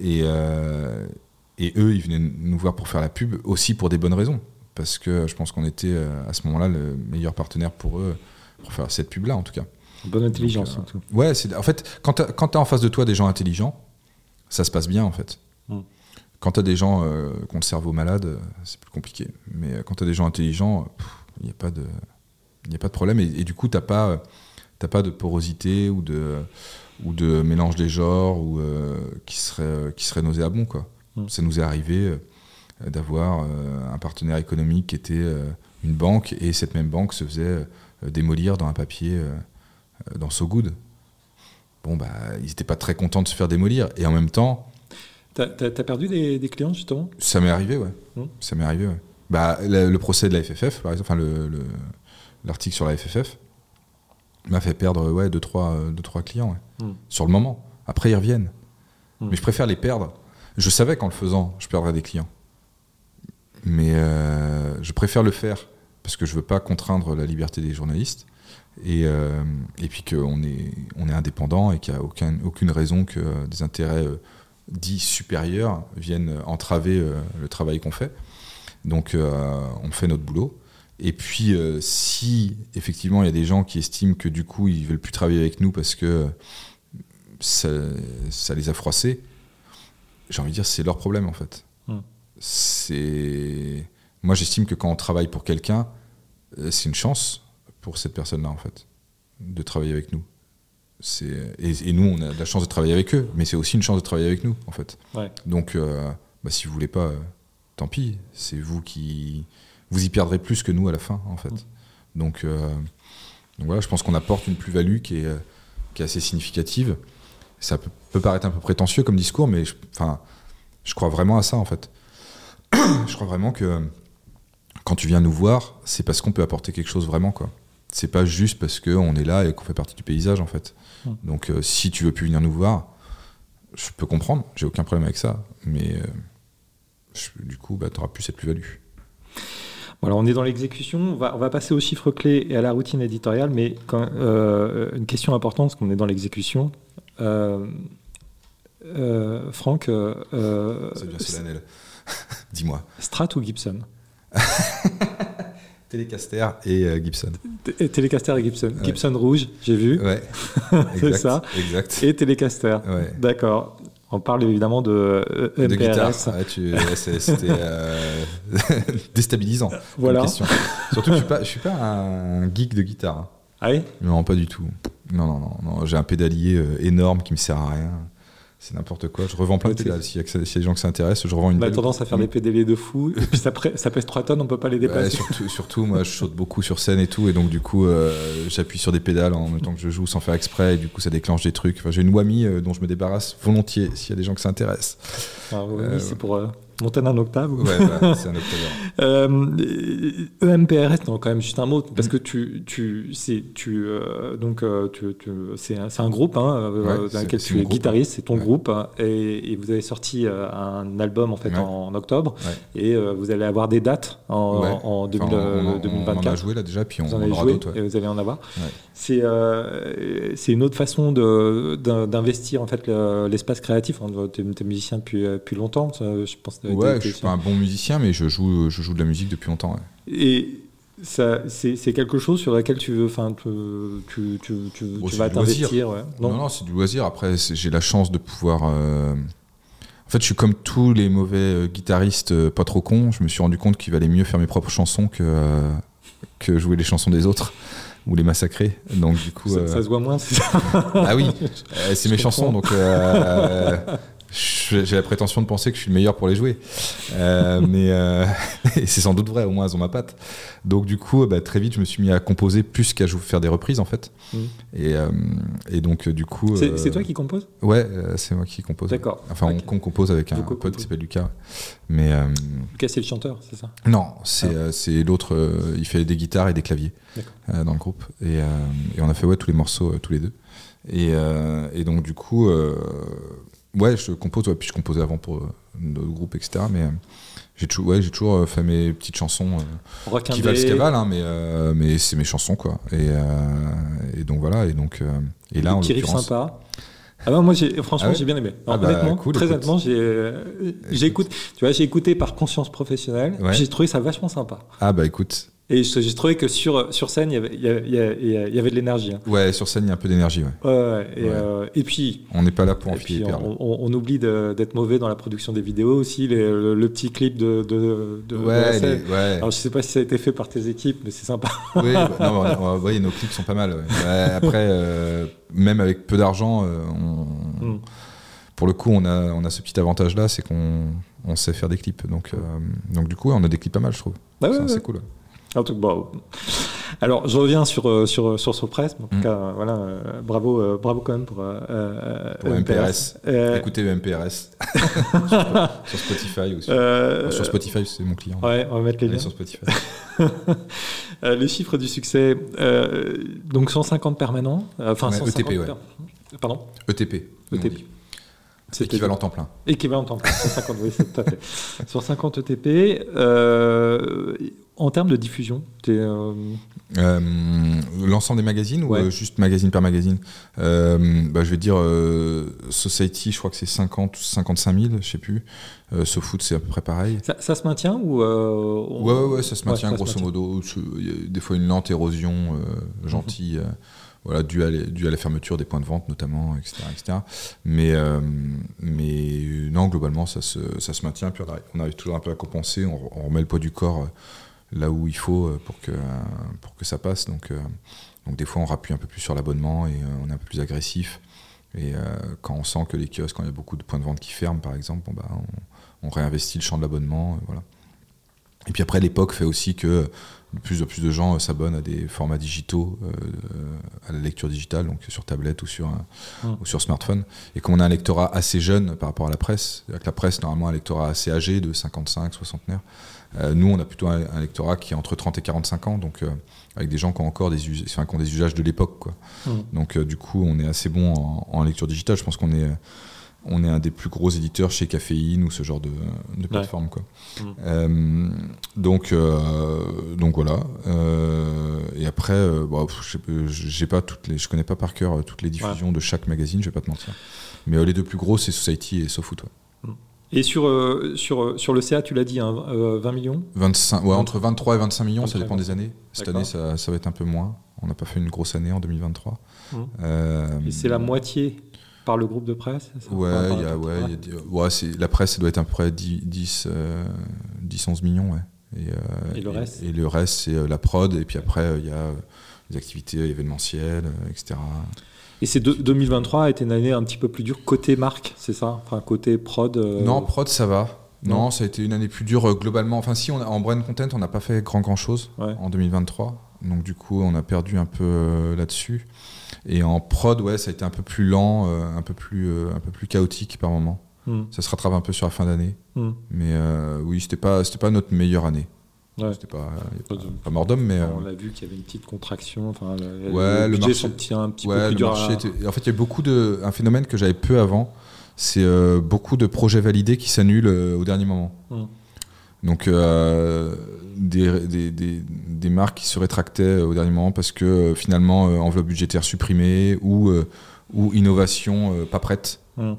Et, et eux, ils venaient nous voir pour faire la pub aussi pour des bonnes raisons. Parce que je pense qu'on était à ce moment-là le meilleur partenaire pour eux, pour faire cette pub-là en tout cas. Bonne intelligence, Donc, euh. Ouais, c'est, en fait, quand tu as en face de toi des gens intelligents, ça se passe bien en fait. Mm. Quand tu as des gens euh, qui ont le cerveau malade, euh, c'est plus compliqué. Mais euh, quand tu as des gens intelligents, il n'y a, pas de- y a pas de problème. Et, et du coup, tu n'as pas, pas de porosité ou de, ou de mélange des genres ou, euh, qui, serait, qui serait nauséabond. Quoi. Mm. Ça nous est arrivé d'avoir un partenaire économique qui était une banque et cette même banque se faisait démolir dans un papier euh, euh, dans So Good. Bon, bah, ils n'étaient pas très contents de se faire démolir. Et en même temps, T'as perdu des, des clients, justement? Ça m'est arrivé, ouais. Mm. Ça m'est arrivé, ouais. Bah, le, le procès de la FFF, par exemple, enfin, le- le- l'article sur la FFF, m'a fait perdre ouais, 2-3 deux, trois, euh, deux, trois clients, ouais. Mm. sur le moment. Après, ils reviennent. Mm. Mais je préfère les perdre. Je savais qu'en le faisant, je perdrais des clients. Mais euh, je préfère le faire parce que je veux pas contraindre la liberté des journalistes. Et, euh, et puis qu'on est, on est indépendant et qu'il n'y a aucun, aucune raison que euh, des intérêts euh, dits supérieurs viennent entraver euh, le travail qu'on fait. Donc on fait notre boulot. Et puis si effectivement il y a des gens qui estiment que du coup ils veulent plus travailler avec nous parce que ça, ça les a froissés, j'ai envie de dire c'est leur problème en fait. Mm. C'est moi j'estime que quand on travaille pour quelqu'un, c'est une chance pour cette personne-là en fait de travailler avec nous. Et, et nous on a de la chance de travailler avec eux, mais c'est aussi une chance de travailler avec nous en fait. Ouais. Donc euh, bah, si vous voulez pas, euh, tant pis. C'est vous qui vous y perdrez plus que nous à la fin en fait. Donc, euh, donc voilà, je pense qu'on apporte une plus-value qui est, euh, qui est assez significative. Ça peut, peut paraître un peu prétentieux comme discours, mais je, je crois vraiment à ça en fait. <clears throat> je crois vraiment que quand tu viens nous voir, c'est parce qu'on peut apporter quelque chose vraiment quoi. C'est pas juste parce qu'on est là et qu'on fait partie du paysage en fait. Mm. Donc euh, si tu veux plus venir nous voir, je peux comprendre, j'ai aucun problème avec ça, mais euh, je- du coup, bah, tu n'auras plus cette plus-value. Voilà, on est dans l'exécution. On va, on va passer aux chiffres clés et à la routine éditoriale, mais quand, euh, une question importante, parce qu'on est dans l'exécution. Euh, Franck, Ça devient solennel. Dis-moi. Strat ou Gibson? <laughs> Telecaster et euh, Gibson. T- Telecaster et Gibson. Ouais. Gibson rouge, j'ai vu, Ouais. <laughs> C'est ça. Exact. et Telecaster. Ouais. D'accord. On parle évidemment de euh, De guitare. Ouais, tu- C'était euh, <laughs> déstabilisant. Voilà. question. Surtout que je suis pas, je suis pas un geek de guitare. hein. Ah oui? Non, pas du tout. Non, non, non. non. J'ai un pédalier euh, énorme qui me sert à rien. C'est n'importe quoi. Je revends plein de pédales. S'il y, y a des gens qui s'intéressent, je revends une On a tendance à faire des pédalés de fou, et puis ça, ça pèse 3 tonnes, on peut pas les Ouais, dépasser. surtout, surtout, moi, je saute beaucoup sur scène et tout, et donc du coup, euh, j'appuie sur des pédales en même temps que je joue sans faire exprès, et du coup, ça déclenche des trucs. Enfin, j'ai une Wami euh, dont je me débarrasse volontiers s'il y a des gens qui s'intéressent. Ah, oui, Euh, c'est pour, monter d'un octave. Ouais, bah, c'est un <laughs> octave. Euh, EMPRS, non, quand même juste un mot, parce que tu, tu, c'est, tu, euh, donc, euh, tu, tu- c'est, un, groupe hein, Ouais, dans lequel tu es groupe, guitariste, c'est ton Ouais. groupe, hein, et, et vous avez sorti un album en fait en, en octobre, et vous allez avoir des dates en, en, Enfin, 2000, on, euh, on- on en a 2024. joué là déjà, puis on, Vous en on avez aura d'autres. et vous allez en avoir. C'est euh, c'est une autre façon de- d'in- d'investir en fait le- l'espace créatif. Tu es, musicien depuis, depuis longtemps, je pense. T'as Ouais, je suis pas un bon musicien, mais je joue, je joue de la musique depuis longtemps. ouais. Et ça, c'est c'est quelque chose sur laquelle tu veux, enfin, tu, tu, tu, tu- Bon, tu c'est vas du loisir. t'investir. Ouais. Non, non, c'est du loisir. Après, j'ai la chance de pouvoir. euh, En fait, je suis comme tous les mauvais euh, guitaristes euh, pas trop cons. Je me suis rendu compte qu'il valait mieux faire mes propres chansons que, euh, que jouer les chansons des autres ou les massacrer. Donc, du coup. ça, euh, ça se voit moins, c'est ça. Ah oui, <laughs> euh, c'est mes chansons, donc euh, j'ai la prétention de penser que je suis le meilleur pour les jouer. Euh, <laughs> mais euh, <laughs> c'est sans doute vrai, au moins elles ont ma patte. Donc du coup, bah, très vite, je me suis mis à composer plus qu'à faire des reprises en fait. Et, euh, et donc du coup, C'est toi qui composes Ouais, c'est moi qui compose. D'accord. Enfin, on, compose avec un Vous pote qui s'appelle Lucas. Mais Lucas, c'est le chanteur, c'est ça? Non, c'est Ah. l'autre. il fait des guitares et des claviers dans le groupe. Et, et on a fait ouais, tous les morceaux tous les deux. Et, et donc du coup, ouais, je compose. Ouais, puis je composais avant pour euh, d'autres groupes, etc. Mais euh, j'ai toujours, ouais, j'ai toujours euh, fait mes petites chansons euh, qui valent ce qu'elles valent, hein, mais euh, mais c'est mes chansons quoi. Et, euh, et donc voilà. Et donc euh, et là Des en l'occurrence. sympas. Ah bah moi j'ai franchement Ah ouais j'ai bien aimé. Ah bah, honnêtement, cool, très écoute. honnêtement, j'ai euh, j'ai écouté, tu vois, j'ai écouté par conscience professionnelle. Ouais. J'ai trouvé ça vachement sympa. Ah bah écoute, Et j'ai trouvé que sur sur scène il y avait il y avait, il y avait- il y avait de l'énergie. hein. ouais, sur scène il y a un peu d'énergie. Ouais. Et, euh, et puis On n'est pas là pour enfiler on, on- on oublie d'être mauvais dans la production des vidéos aussi, les- le, le petit clip de, de, de- de la Ouais, scène. les- ouais. Alors, je sais pas si ça a été fait par tes équipes, mais c'est sympa. Oui, <laughs> bah, non, on- ouais, nos clips sont pas mal. après, euh, même avec peu d'argent, euh, on- Mm. pour le coup, on a, on a ce petit avantage-là, c'est qu'on on sait faire des clips. Donc, donc du coup, on a des clips pas mal, je trouve. Bah ouais, C'est cool. En tout cas. Alors, je reviens sur, euh, sur, sur Sopress. En tout Mm. cas, euh, voilà, euh, bravo, euh, bravo quand même pour, euh, euh, Pour MPRS. Euh, Écoutez MPRS <laughs> sur, sur Spotify aussi. euh, sur Spotify, c'est mon client. Ouais, on va mettre les liens. sur Spotify. <laughs> Euh, les chiffres du succès, euh, donc 150 permanents. euh, Enfin, Ouais, 150 ETP, ouais. per- Pardon ETP. ETP. Équivalent temps plein. Équivalent temps plein, 150, oui, c'est tout à fait. <laughs> Sur 50 ETP, euh, en termes de diffusion, euh, Euh, L'ensemble des magazines ou Ouais. euh, juste magazine par magazine? Euh, bah, Je vais dire Society, je crois que c'est 50 ou 55 000, je sais plus. Euh, SoFoot, c'est à peu près pareil. ça, ça se maintient ou on- Ouais, ouais, ouais, ça se Ouais, maintient ça se grosso maintient. modo. Ce- Il y a des fois une lente érosion euh, gentille, Mhm. euh, voilà, due à, les- due à la fermeture des points de vente notamment, etc. etc. Mais, euh, mais non, globalement, ça se, ça se maintient. Puis on arrive, on arrive toujours un peu à compenser. On, on remet le poids du corps là où il faut euh, pour que, pour que ça passe. Donc, euh, donc des fois, on rappuie un peu plus sur l'abonnement et euh, on est un peu plus agressif. Et quand on sent que les kiosques, quand il y a beaucoup de points de vente qui ferment, par exemple, bon, bah, on, on réinvestit le champ de l'abonnement. voilà. Et puis après, l'époque fait aussi que de plus en plus de gens s'abonnent à des formats digitaux, euh, à la lecture digitale, donc sur tablette ou sur, Mm. ou sur smartphone. Et qu'on a un lectorat assez jeune par rapport à la presse, c'est-à-dire que la presse, normalement, a un lectorat assez âgé, de 55, 60 Euh, nous, on a plutôt un, un lectorat qui est entre 30 et 45 ans, donc euh, avec des gens qui ont encore des, us- enfin, qui ont des usages de l'époque. quoi. Mm. Donc euh, du coup, on est assez bon en, en lecture digitale. Je pense qu'on est, on est un des plus gros éditeurs chez Caféine ou ce genre de, de plateforme. Quoi. Mm. Euh, donc, euh, donc voilà. Euh, et après, euh, bon, j'ai pas toutes les, je connais pas par cœur euh, toutes les diffusions de chaque magazine. Je vais pas te mentir. Mais euh, les deux plus gros, c'est Society et SoFoot. ouais. Et sur, euh, sur, euh, sur le CA, tu l'as dit, hein, euh, 20 millions 25, ouais, entre 23 et 25 millions, ça 23, dépend des années. Cette année, ça, ça va être un peu moins. On n'a pas fait une grosse année en 2023. Mm. Euh, Et c'est la moitié par le groupe de presse ça? Ouais, y a, ouais, y a des- ouais, la presse, ça doit être à peu près 10, 10, euh, 10 11 millions. Ouais. Et, euh, Et le reste? Et, le reste, c'est euh, la prod. Et puis après, euh, il y a euh, les activités événementielles, euh, etc. Et c'est de- 2023 a été une année un petit peu plus dure côté marque, c'est ça? Enfin, côté prod. euh, Non, prod, ça va. Non, Non. ça a été une année plus dure euh, globalement. Enfin, si, on a, en brand content, on n'a pas fait grand grand chose Ouais. en 2023. Donc, du coup, on a perdu un peu euh, là-dessus. Et en prod, ouais, ça a été un peu plus lent, euh, un, peu plus, un peu plus chaotique par moment. Mm. Hmm. Ça se rattrape un peu sur la fin d'année. Hmm. Mais oui, c'était pas, pas notre meilleure année. Ouais. C'était pas, pas, de- pas mort d'homme, mais. euh, On l'a vu qu'il y avait une petite contraction. Enfin, le, Ouais, le budget marché- sentit un petit peu plus le dur marché à... était- En fait, il y a beaucoup de. Un phénomène que j'avais peu avant, c'est euh, beaucoup de projets validés qui s'annulent euh, au dernier moment. Hmm. Donc, euh, des, des, des, des marques qui se rétractaient euh, au dernier moment parce que euh, finalement, euh, enveloppe budgétaire supprimée ou, euh, ou innovation euh, pas prête. Euh,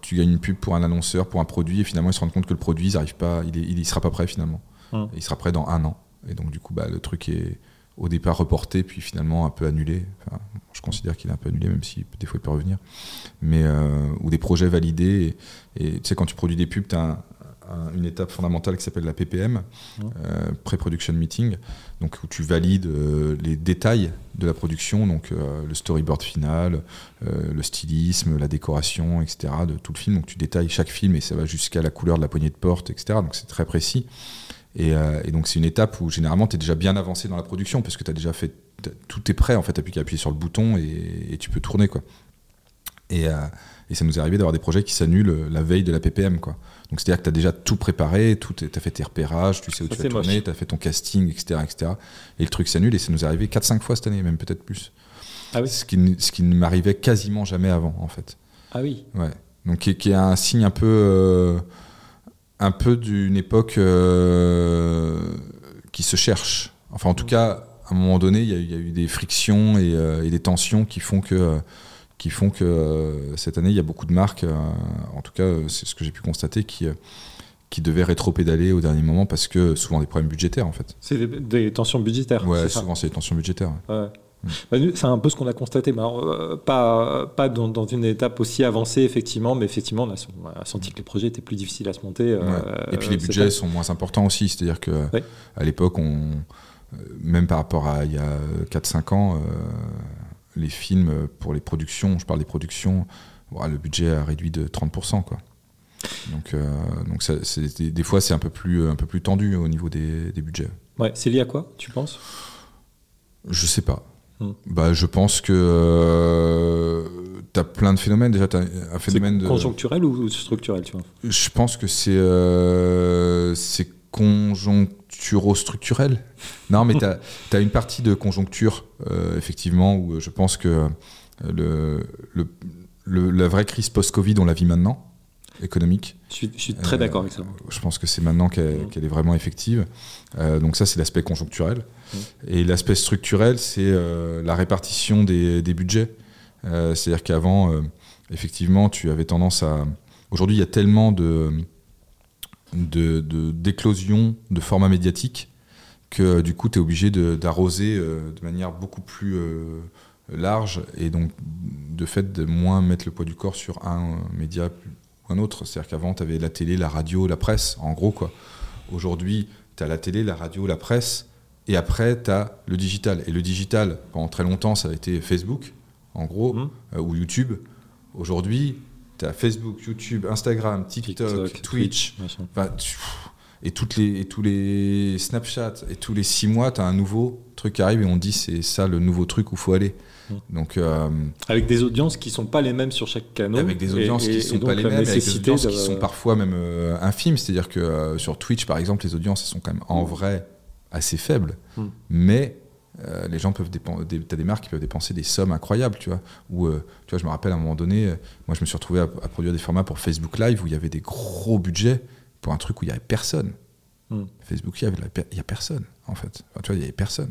tu gagnes une pub pour un annonceur, pour un produit, et finalement, ils se rendent compte que le produit, ils arrivent pas, il, y sera pas prêt finalement. Hmm. Il sera prêt dans un an. Et donc, du coup, bah, le truc est au départ reporté, puis finalement un peu annulé. Enfin, je considère qu'il est un peu annulé, même si des fois il peut revenir. Mais, euh, ou des projets validés. Et, et tu sais, quand tu produis des pubs, tu as une étape fondamentale qui s'appelle la PPM, Hmm. euh, Pre-Production Meeting, donc où tu valides euh, les détails de la production, donc le storyboard final, le stylisme, la décoration, etc. de tout le film. Donc tu détailles chaque film et ça va jusqu'à la couleur de la poignée de porte, etc. Donc c'est très précis. Et, euh, et donc c'est une étape où généralement tu es déjà bien avancé dans la production parce que tu as déjà fait tout est prêt en fait, tu plus qu'à appuyer sur le bouton et, et tu peux tourner quoi. Et, euh, et ça nous est arrivé d'avoir des projets qui s'annulent la veille de la PPM quoi. Donc c'est-à-dire que tu as déjà tout préparé, tu as fait tes repérages, tu sais où Ça, tu vas tourner, tu as fait ton casting, etc., etc. Et le truc s'annule et ça nous est arrivé 4-5 fois cette année, même peut-être plus. Ah oui. Ce qui, ce qui ne m'arrivait quasiment jamais avant en fait. Ah oui. Ouais. Donc qui, est- qui est un signe un peu, euh, un peu d'une époque euh, qui se cherche. Enfin, en tout cas, à un moment donné, il y, a eu- il y a eu des frictions et, euh, et des tensions qui font que, euh, qui font que euh, cette année, il y a beaucoup de marques, en tout cas, c'est ce que j'ai pu constater, qui, qui devaient rétro-pédaler au dernier moment parce que souvent des problèmes budgétaires, en fait. C'est des, des tensions budgétaires. Ouais, souvent c'est des tensions budgétaires. Ouais. Bah, c'est un peu ce qu'on a constaté, mais alors, euh, pas, pas dans, dans une étape aussi avancée, effectivement, mais effectivement, on a, on a senti que les projets étaient plus difficiles à se monter. euh, Ouais. Et puis les budgets sont moins importants aussi. C'est-à-dire que Ouais. à l'époque, on, même par rapport à il y a 4-5 ans, euh, les films pour les productions, je parle des productions, le budget a réduit de 30%. Quoi. Donc, euh, donc ça, des, des fois, c'est un peu plus, un peu plus tendu au niveau des, des budgets. Ouais, c'est lié à quoi, tu penses? Je sais pas. Hmm. Bah, je pense que tu as plein de phénomènes. Déjà, tu as un phénomène de. conjoncturel ou structurel, tu vois? Je pense que c'est euh, conjoncturo-structurel. Non, mais tu as, <laughs> une partie de conjoncture, euh, effectivement, où euh, je pense que euh, le, le- le- la vraie crise post-Covid, on la vit maintenant, économique. Je suis, je suis très Euh, d'accord avec ça. Je pense que c'est maintenant qu'elle Mm. est vraiment effective. Euh, donc ça, c'est l'aspect conjoncturel. Mm. Et l'aspect structurel, c'est euh, la répartition des, budgets. Euh, C'est-à-dire qu'avant, euh, effectivement, tu avais tendance à... Aujourd'hui, il y a tellement de de- formats médiatiques que du coup, tu es obligé d'arroser de manière beaucoup plus large et donc de fait de moins mettre le poids du corps sur un média ou un autre. C'est-à-dire qu'avant, tu avais la télé, la radio, la presse, en gros. quoi. Aujourd'hui, tu as la télé, la radio, la presse, et après, tu as le digital. Et le digital, pendant très longtemps, ça a été Facebook, en gros, Mhm. euh, ou YouTube. Aujourd'hui, tu as Facebook, YouTube, Instagram, TikTok, Twitch, et, toutes les, et tous les Snapchat, et tous les six mois, tu as un nouveau truc qui arrive et on dit c'est ça le nouveau truc où faut aller. Mm. Donc, euh, Avec des audiences qui sont pas les mêmes sur chaque canal. avec des audiences qui sont pas les mêmes, avec des audiences qui sont parfois même euh, infimes. C'est-à-dire que euh, sur Twitch, par exemple, les audiences elles sont quand même en vrai assez faibles, Mm. mais euh, les gens peuvent dépenser, t'as des marques qui peuvent dépenser des sommes incroyables, tu vois. Ou, euh, tu vois, je me rappelle à un moment donné, euh, moi je me suis retrouvé à, à produire des formats pour Facebook Live où il y avait des gros budgets pour un truc où il y avait personne. Mm. Facebook Live, il y a personne en fait. Enfin, tu vois, il y avait personne.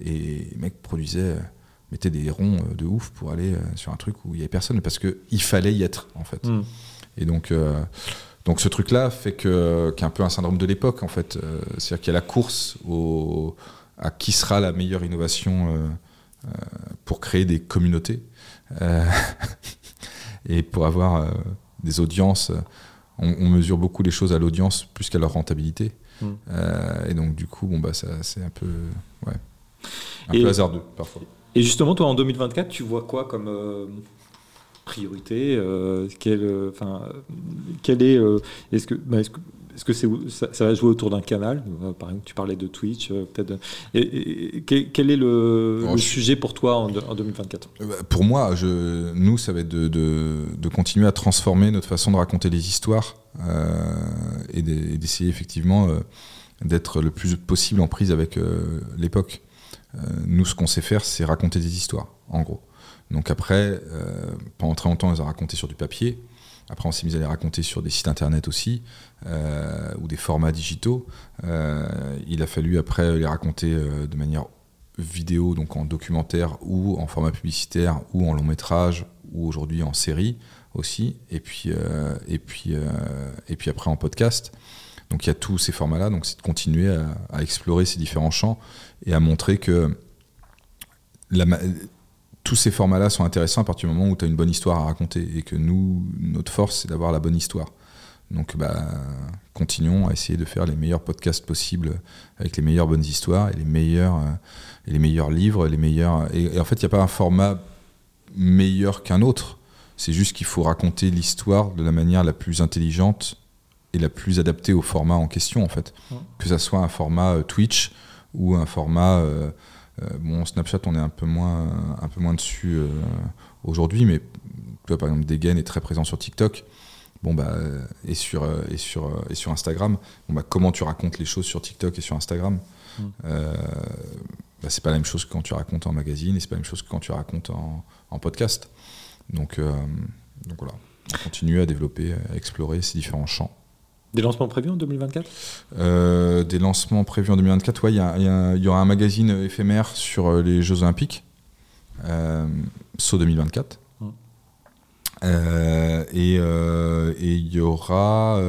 Et les mecs produisaient, euh, mettaient des ronds de ouf pour aller sur un truc où il y avait personne parce que il fallait y être en fait. Mm. Et donc, donc ce truc-là fait que qu'il y a un peu un syndrome de l'époque en fait. Euh, C'est-à-dire qu'il y a la course au, à qui sera la meilleure innovation euh, euh, pour créer des communautés <laughs> et pour avoir des audiences. On, on mesure beaucoup les choses à l'audience plus qu'à leur rentabilité. Mm. Euh, et donc du coup, bon bah ça c'est un peu ouais, un Et- peu hasardeux parfois. Et justement, toi, en 2024, tu vois quoi comme priorité euh, euh, enfin, euh, quel est, euh, est-ce que, bah, est-ce que, est-ce que c'est ça, ça, va jouer autour d'un canal? Par exemple, tu parlais de Twitch, peut-être. Et, quel est le, sujet pour toi en, 2024 bah, Pour moi, je, nous, ça va être de, de, continuer à transformer notre façon de raconter les histoires et d'essayer effectivement d'être le plus possible en prise avec l'époque. nous, ce qu'on sait faire, c'est raconter des histoires, en gros. Donc après, pendant très longtemps, on les a racontées sur du papier. Après, on s'est mis à les raconter sur des sites internet aussi, euh, ou des formats digitaux. Euh, il a fallu après les raconter euh, de manière vidéo, donc en documentaire, ou en format publicitaire, ou en long métrage, ou aujourd'hui en série aussi, et puis, et puis, et puis après en podcast. Donc il y a tous ces formats-là, donc c'est de continuer à, explorer ces différents champs et à montrer que tous ces formats-là sont intéressants à partir du moment où tu as une bonne histoire à raconter et que nous, notre force, c'est d'avoir la bonne histoire. Donc, bah, continuons à essayer de faire les meilleurs podcasts possibles avec les meilleures bonnes histoires et les meilleurs, euh, et les meilleurs livres. Les meilleurs, et, en fait, il n'y a pas un format meilleur qu'un autre. C'est juste qu'il faut raconter l'histoire de la manière la plus intelligente et la plus adaptée au format en question, en fait. Que ça soit un format euh, Twitch ou un format. Euh, euh, bon, Snapchat, on est un peu moins, un peu moins dessus euh, aujourd'hui, mais par exemple, Degen est très présent sur TikTok. Bon, bah, et, sur, et, sur, et sur Instagram. Bon, bah, comment tu racontes les choses sur TikTok et sur Instagram mm. euh, bah, C'est pas la même chose que quand tu racontes en magazine et c'est pas la même chose que quand tu racontes en, en podcast. Donc, donc voilà, on continue à développer, à explorer ces différents champs. Des lancements prévus en 2024 euh, Des lancements prévus en 2024, oui. Il y, aura un magazine éphémère sur euh, les Jeux Olympiques, euh, SO 2024. Euh, et il y aura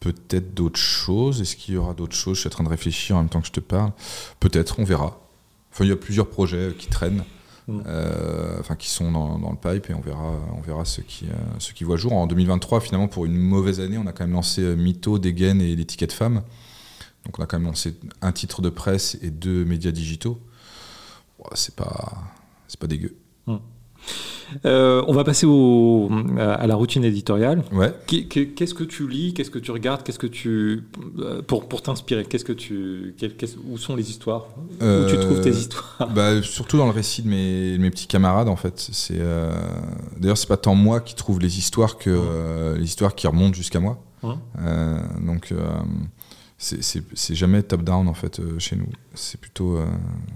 peut-être d'autres choses. Est-ce qu'il y aura d'autres choses? Je suis en train de réfléchir en même temps que je te parle. Peut-être, on verra. Enfin, il y a plusieurs projets qui traînent. Mm. Euh, enfin qui sont dans, le pipe et on verra, on verra ce qui, euh, ce qui voit jour. En 2023, finalement, pour une mauvaise année, on a quand même lancé euh, Mytho, Degen et l'étiquette femme. Donc on a quand même lancé un titre de presse et deux médias digitaux. c'est pas, c'est pas dégueu. Mm. Euh, on va passer au, à la routine éditoriale. Ouais. Qu'est-ce que tu lis Qu'est-ce que tu regardes Qu'est-ce que tu euh, pour, pour t'inspirer Qu'est-ce que tu où sont les histoires? Où tu trouves tes euh, histoires? bah, surtout dans le récit de mes, mes petits camarades en fait. C'est d'ailleurs c'est pas tant moi qui trouve les histoires que les histoires qui remontent jusqu'à moi. donc c'est jamais top down en fait chez nous. C'est plutôt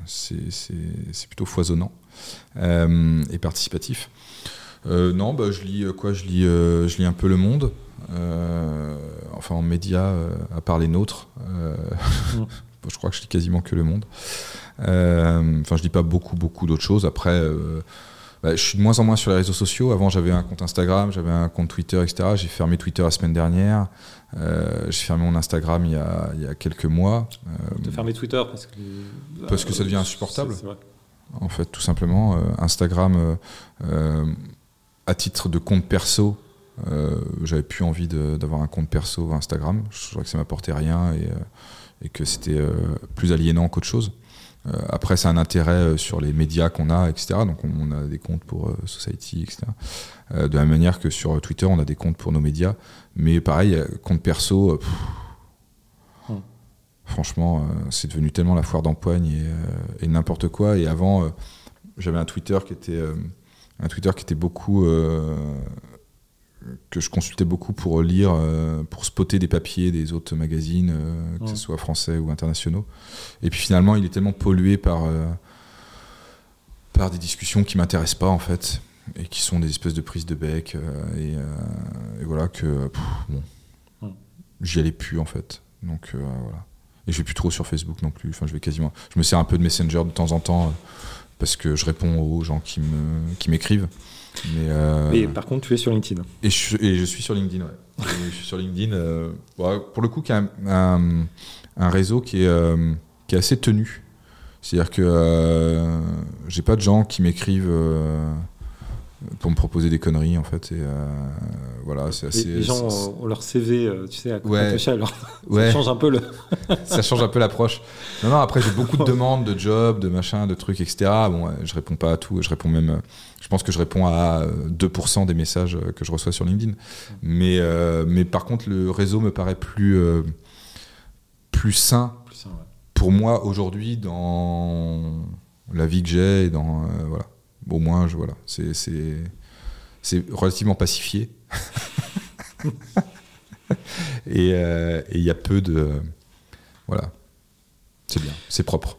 c'est plutôt foisonnant. Euh, et participatif. Euh, non, bah, je lis euh, quoi je lis, je lis un peu Le Monde, enfin en médias, à part les nôtres. Mm. <laughs> je crois que je lis quasiment que Le Monde. Enfin, je lis pas beaucoup, beaucoup d'autres choses. Après, bah, je suis de moins en moins sur les réseaux sociaux. Avant, j'avais un compte Instagram, j'avais un compte Twitter, etc. J'ai fermé Twitter la semaine dernière. j'ai fermé mon Instagram il y a, il y a quelques mois. Tu as fermé Twitter parce que... Parce que ça devient insupportable en fait, tout simplement. Euh, Instagram, euh, euh, à titre de compte perso, j'avais plus envie d'avoir un compte perso Instagram. Je trouvais que ça m'apportait rien et, que c'était plus aliénant qu'autre chose. après, c'est un intérêt sur les médias qu'on a, etc. Donc, on, a des comptes pour Society, etc. de la même manière que sur Twitter, on a des comptes pour nos médias. Mais pareil, compte perso, Franchement, euh, c'est devenu tellement la foire d'empoigne et, euh, n'importe quoi. Et avant, euh, j'avais un Twitter qui était un Twitter qui était beaucoup que je consultais beaucoup pour lire, pour spotter des papiers des autres magazines, que ce soit français ou internationaux. Et puis finalement, il est tellement pollué par, par des discussions qui m'intéressent pas en fait, et qui sont des espèces de prises de bec, et, voilà que bon, j'y allais plus en fait. Donc voilà. Et je vais plus trop sur Facebook non plus. Enfin, je vais quasiment. Je me sers un peu de Messenger de temps en temps euh, parce que je réponds aux gens qui me qui m'écrivent. Mais euh, par contre, tu es sur LinkedIn. Et je, et je suis sur LinkedIn. Ouais. je suis sur LinkedIn. Euh, pour le coup, qui a un, un, réseau qui est qui est assez tenu. C'est-à-dire que j'ai pas de gens qui m'écrivent pour me proposer des conneries en fait. Et euh, voilà, c'est assez. Les, gens ont leur CV, euh, tu sais, à Ouais. alors Ouais. ça change un peu le. <laughs> ça change un peu l'approche. Non, non, après, j'ai beaucoup de <laughs> demandes de jobs, de machins, de trucs, etc. Bon, je réponds pas à tout. Je réponds même. euh, Je pense que je réponds à euh, 2% des messages que je reçois sur LinkedIn. Mais, euh, mais par contre, le réseau me paraît plus, euh, plus sain Plus ça, ouais. pour moi aujourd'hui dans la vie que j'ai et dans. voilà. Au moins, je, voilà. C'est. c'est c'est relativement pacifié. <laughs> et euh, et il y a peu de. voilà. C'est bien, c'est propre.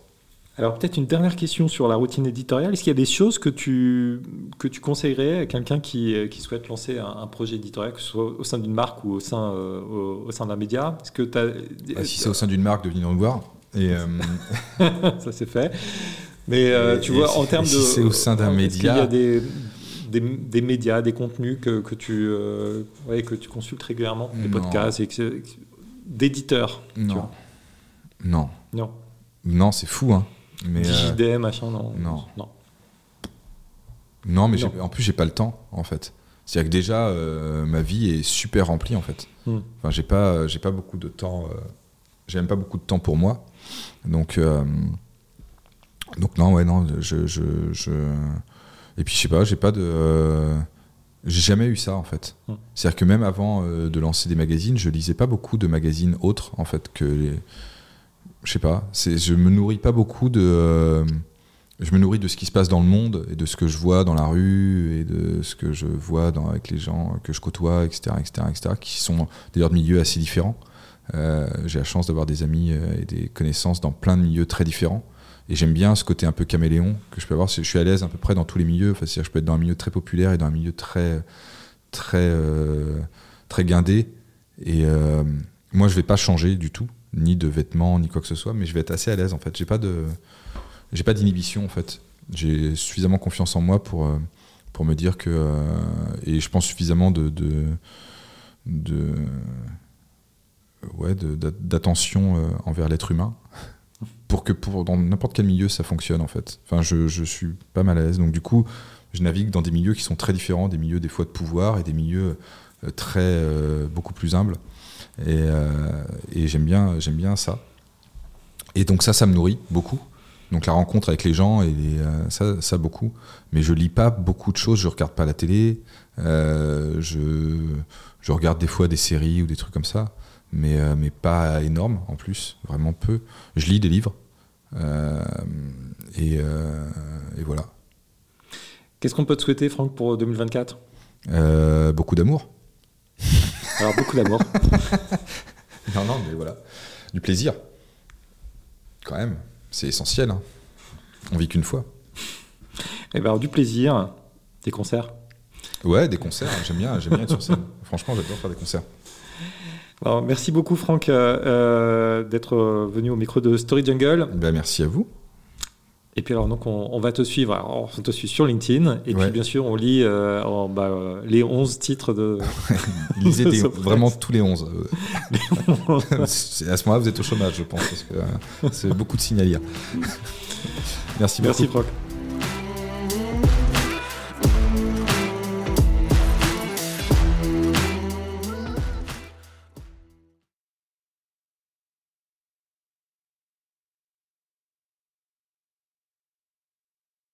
Alors peut-être une dernière question sur la routine éditoriale. Est-ce qu'il y a des choses que tu, que tu conseillerais à quelqu'un qui, euh, qui souhaite lancer un, un projet éditorial, que ce soit au sein d'une marque ou au sein, euh, au, au sein d'un média? Est-ce que tu as... Ah, si c'est au sein d'une marque, de venir nous voir. Et, euh, <laughs> ça c'est fait. Mais euh, tu vois, en termes de... si c'est au sein d'un est-ce qu'il y média- a des, des, des médias, des contenus que, que, tu, euh, ouais, que tu consultes régulièrement, des Non. podcasts, d'éditeurs tu non. vois. Non. Non. Non, c'est fou, hein. Mais, euh, machin, non. non. non. non, mais Non. en plus, j'ai pas le temps, en fait. C'est-à-dire que déjà, euh, ma vie est super remplie, en fait. Hmm. Enfin, j'ai pas, j'ai pas beaucoup de temps. j'ai même pas beaucoup de temps pour moi. Donc, donc non, ouais, non. Je, je, je- Et puis, je sais pas, j'ai pas de. euh, J'ai jamais eu ça, en fait. Hmm. C'est-à-dire que même avant euh, de lancer des magazines, je lisais pas beaucoup de magazines autres, en fait, que les. Je sais pas. Je me nourris pas beaucoup de. euh, je me nourris de ce qui se passe dans le monde et de ce que je vois dans la rue et de ce que je vois dans, avec les gens que je côtoie, etc., etc., etc., qui sont d'ailleurs de milieux assez différents. Euh, j'ai la chance d'avoir des amis et des connaissances dans plein de milieux très différents. Et j'aime bien ce côté un peu caméléon que je peux avoir. Je suis à l'aise à peu près dans tous les milieux. Enfin, je peux être dans un milieu très populaire et dans un milieu très, très, euh, très guindé. Et euh, moi, je vais pas changer du tout, ni de vêtements, ni quoi que ce soit, mais je vais être assez à l'aise en fait. J'ai pas de, j'ai pas d'inhibition en fait. J'ai suffisamment confiance en moi pour, euh, pour me dire que, et je pense suffisamment de, de, de d'attention envers l'être humain pour que pour dans n'importe quel milieu ça fonctionne en fait. Enfin, je, je suis pas mal à l'aise. Donc du coup, je navigue dans des milieux qui sont très différents, des milieux des fois de pouvoir et des milieux euh, très euh, beaucoup plus humbles. Et, euh, et j'aime bien j'aime bien ça. Et donc ça, ça me nourrit beaucoup. Donc la rencontre avec les gens et ça, ça beaucoup. Mais je lis pas beaucoup de choses. Je regarde pas la télé. Je, je regarde des fois des séries ou des trucs comme ça, mais, mais pas énorme en plus, vraiment peu. Je lis des livres. Euh, et, euh, et voilà. Qu'est-ce qu'on peut te souhaiter, Franck, pour 2024 Euh, beaucoup d'amour. <laughs> Alors, beaucoup d'amour. <laughs> Non, non, mais voilà. Du plaisir. Quand même. C'est essentiel. hein. On vit qu'une fois. Et ben, alors, du plaisir, des concerts. Ouais, des concerts. J'aime bien, j'aime bien être sur scène. Franchement, j'adore faire des concerts. Alors, merci beaucoup, Franck, euh, euh, d'être euh, venu au micro de Story Jungle. Ben, merci à vous. Et puis, alors, donc, on, on va te suivre. Alors, on te suit sur LinkedIn. Et Ouais. puis, bien sûr, on lit euh, en- bah, les 11 titres <laughs> de. Lisez des- Sauf vraiment tous les 11. <laughs> <laughs> C'est- à ce moment-là, vous êtes au chômage, je pense, parce que c'est beaucoup de signes à lire. Merci beaucoup. Merci, Franck.